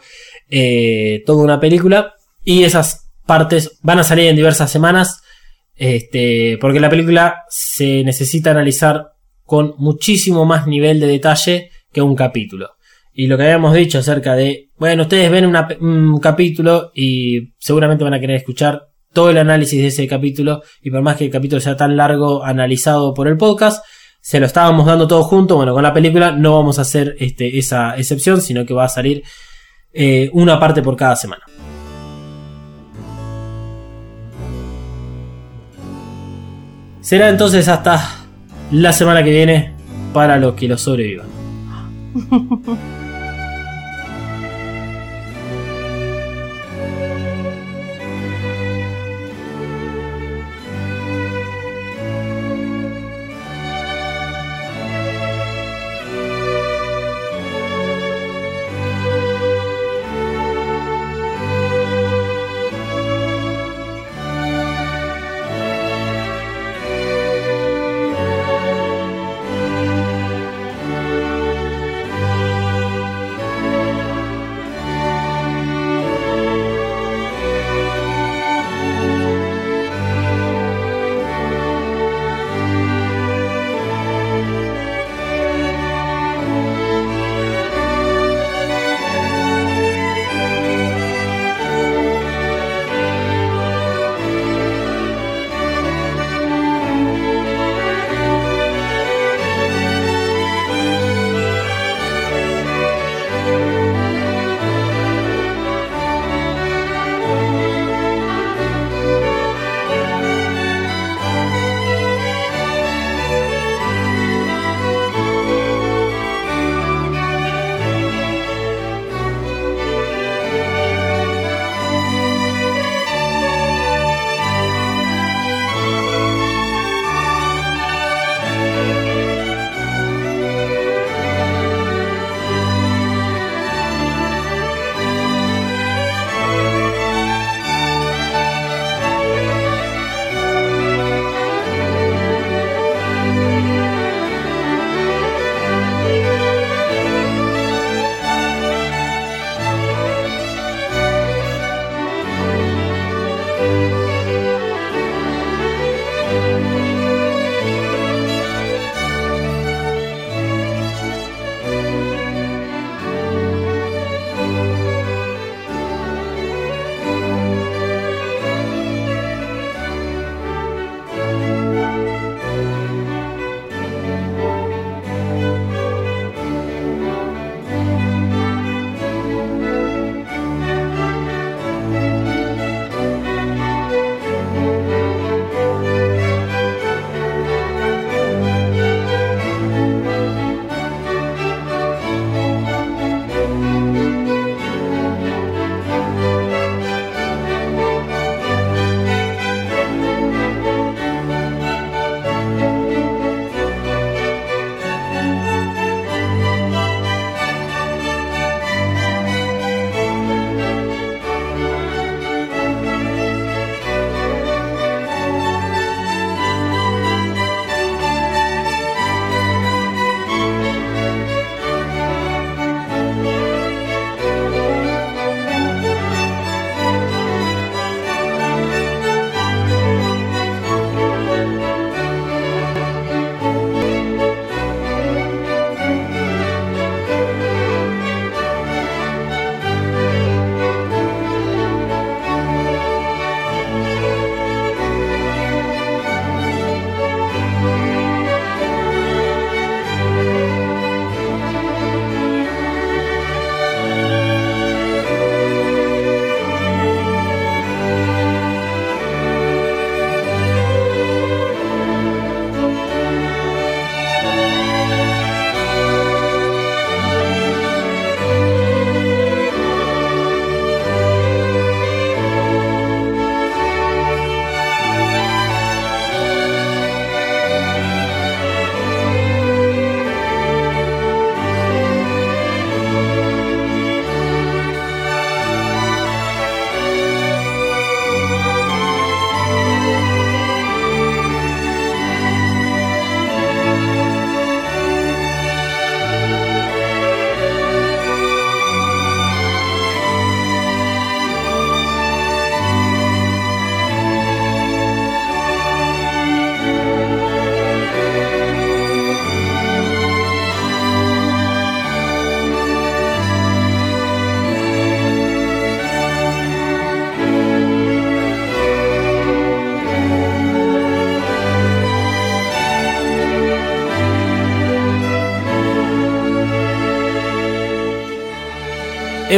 eh, toda una película, y esas partes van a salir en diversas semanas, este, porque la película se necesita analizar con muchísimo más nivel de detalle que un capítulo. Y lo que habíamos dicho acerca de, bueno, ustedes ven un capítulo y seguramente van a querer escuchar todo el análisis de ese capítulo y por más que el capítulo sea tan largo analizado por el podcast, se lo estábamos dando todo junto, bueno, con la película no vamos a hacer este, esa excepción, sino que va a salir eh, una parte por cada semana. Será entonces hasta la semana que viene para los que lo sobrevivan.